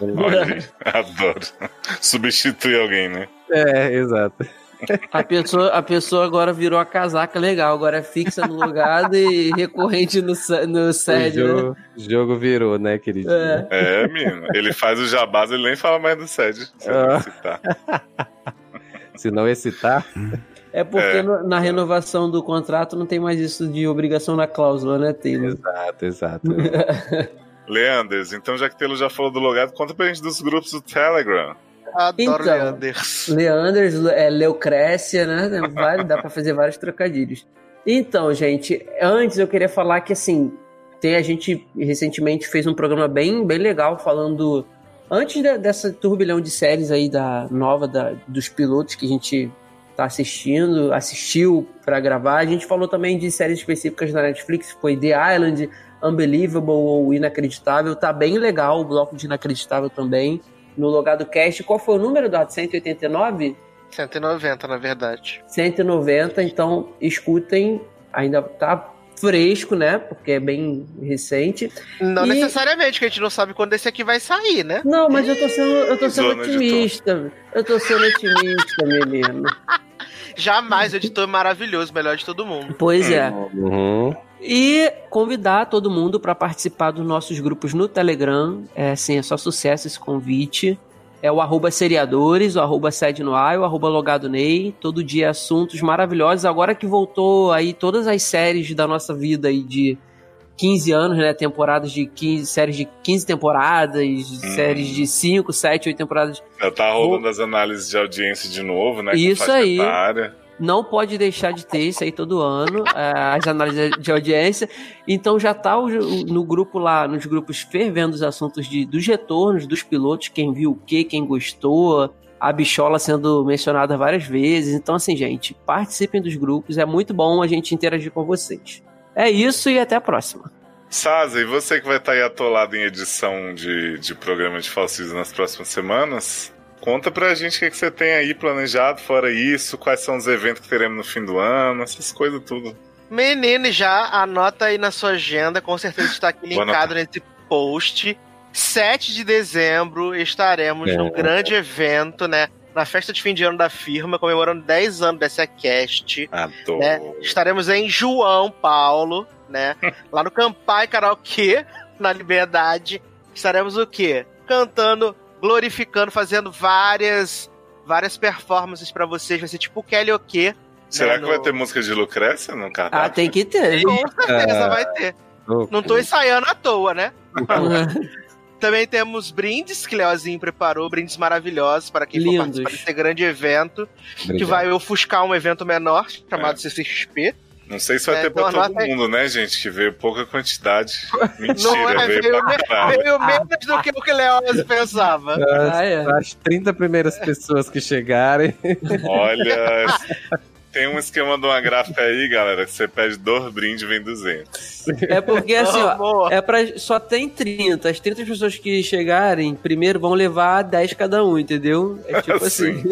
olha adoro. Substitui alguém, né? É, exato. A pessoa, a pessoa agora virou a casaca legal, agora é fixa no lugar e recorrente no, no O sério. né? jogo, jogo virou, né, querido? É. É, menino. Ele faz o jabás, ele nem fala mais do SED. Se Ah. não citar. Se não excitar. É porque É. no- na renovação do contrato não tem mais isso de obrigação na cláusula, né, Taylor? Exato, exato. Leanders, então já que Taylor já falou do logado, conta pra gente dos grupos do Telegram. Adoro Então. Leanders. Leanders, é, Leucrécia, né? Vários- dá pra fazer vários trocadilhos. Então, gente, antes eu queria falar que assim, tem a gente recentemente fez um programa bem, bem legal falando antes de- dessa turbilhão de séries aí da nova da, dos pilotos que a gente tá assistindo, assistiu pra gravar. A gente falou também de séries específicas da Netflix, foi The Island, Unbelievable ou Inacreditável. Tá bem legal o bloco de Inacreditável também. No Logado Cast, qual foi o número do 189? 190, na verdade. 190, então escutem, ainda tá fresco, né? Porque é bem recente. Não E- necessariamente, que a gente não sabe quando esse aqui vai sair, né? Não, mas eu tô sendo, eu tô sendo Zona otimista. Eu tô sendo otimista, menino. Jamais, o editor maravilhoso, melhor de todo mundo. Pois é. Uhum. E convidar todo mundo para participar dos nossos grupos no Telegram. É sim, é só sucesso esse convite. É o arroba seriadores, o arroba sede no ar, o arroba logado Ney. Todo dia assuntos maravilhosos. Agora que voltou aí todas as séries da nossa vida aí de 15 anos, né? Temporadas de 15, séries de 15 temporadas, séries de 5, 7, 8 temporadas. Já tá rolando as análises de audiência de novo, né? Isso aí. etária. Não pode deixar de ter isso aí todo ano, é, as análises de audiência. Então já tá no grupo lá, nos grupos fervendo os assuntos de, dos retornos, dos pilotos, quem viu o que, quem gostou, a bichola sendo mencionada várias vezes. Então, assim, gente, participem dos grupos, é muito bom a gente interagir com vocês. É isso e até a próxima. Saza, e você que vai estar aí atolado em edição de, de programa de falsismo nas próximas semanas, conta pra gente o que, que você tem aí planejado fora isso, quais são os eventos que teremos no fim do ano, essas coisas tudo. Menino, já anota aí na sua agenda, com certeza está aqui linkado nesse post. 7 de dezembro estaremos É. num grande evento, né? Na festa de fim de ano da firma, comemorando 10 anos dessa cast. Adoro. né? Estaremos em João Paulo, né? Lá no Campai Karaokê, na Liberdade. Estaremos o quê? Cantando, glorificando, fazendo várias várias performances pra vocês. Vai ser tipo o Kelly o quê? Será né, que vai no- ter música de Lucrécia no cardápio? Ah, tem que ter. Com certeza Ah. vai ter. Não tô ensaiando à toa, né? Também temos brindes que Leozinho preparou, brindes maravilhosos para quem for Lindos. participar desse grande evento, que Obrigado. vai ofuscar um evento menor, chamado É. CCXP. Não sei se vai É, ter pra então todo anota aí. mundo, né, gente? Que veio pouca quantidade. Não Mentira, é, veio, veio, me- veio menos do que o que Leozinho pensava. As, Ah, é. as 30 primeiras pessoas que chegarem. Olha, tem um esquema de uma gráfica aí, galera, que você pede dois brindes e vem 200. É porque assim, ó. É pra. Só tem 30. As 30 pessoas que chegarem primeiro vão levar 10 cada um, entendeu? É tipo assim.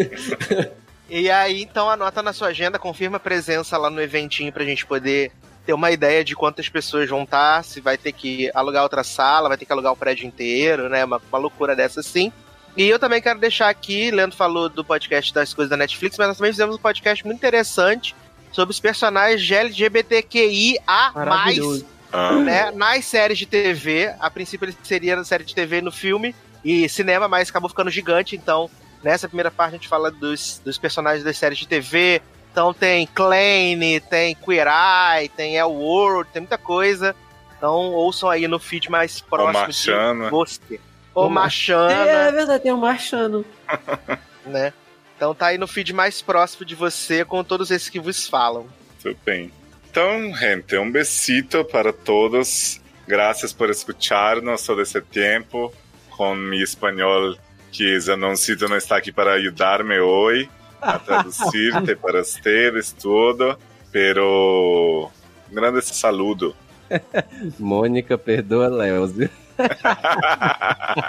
E aí, então, anota na sua agenda, confirma a presença lá no eventinho pra gente poder ter uma ideia de quantas pessoas vão estar, se vai ter que alugar outra sala, vai ter que alugar o prédio inteiro, né? Uma, uma loucura dessa assim. E eu também quero deixar aqui, Leandro falou do podcast das coisas da Netflix, mas nós também fizemos um podcast muito interessante sobre os personagens de LGBTQIA+. Ah, né, nas séries de TV. A princípio ele seria na série de TV no filme, e cinema, mas acabou ficando gigante, então nessa primeira parte a gente fala dos, dos personagens das séries de TV. Então tem Klein, tem Queer Eye, tem El World, tem muita coisa. Então ouçam aí no feed mais próximo de você. O É, Machana, verdade, tem o Marchano. né? Então tá aí no feed mais próximo de você com todos esses que vos falam. Muito bem. Então, gente, um besito para todos. Gracias por escucharnos todo esse tempo com mi espanhol, que Zanoncito não está aqui para ajudar-me hoje a traduzir-te para ustedes tudo. Pero, um grande saludo. Mônica, perdoa Léo.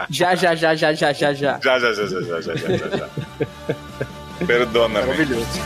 Já, já, já, já, já, já, já. Já, já, já, já, já, já, já, já. Perdona-me. Maravilhoso.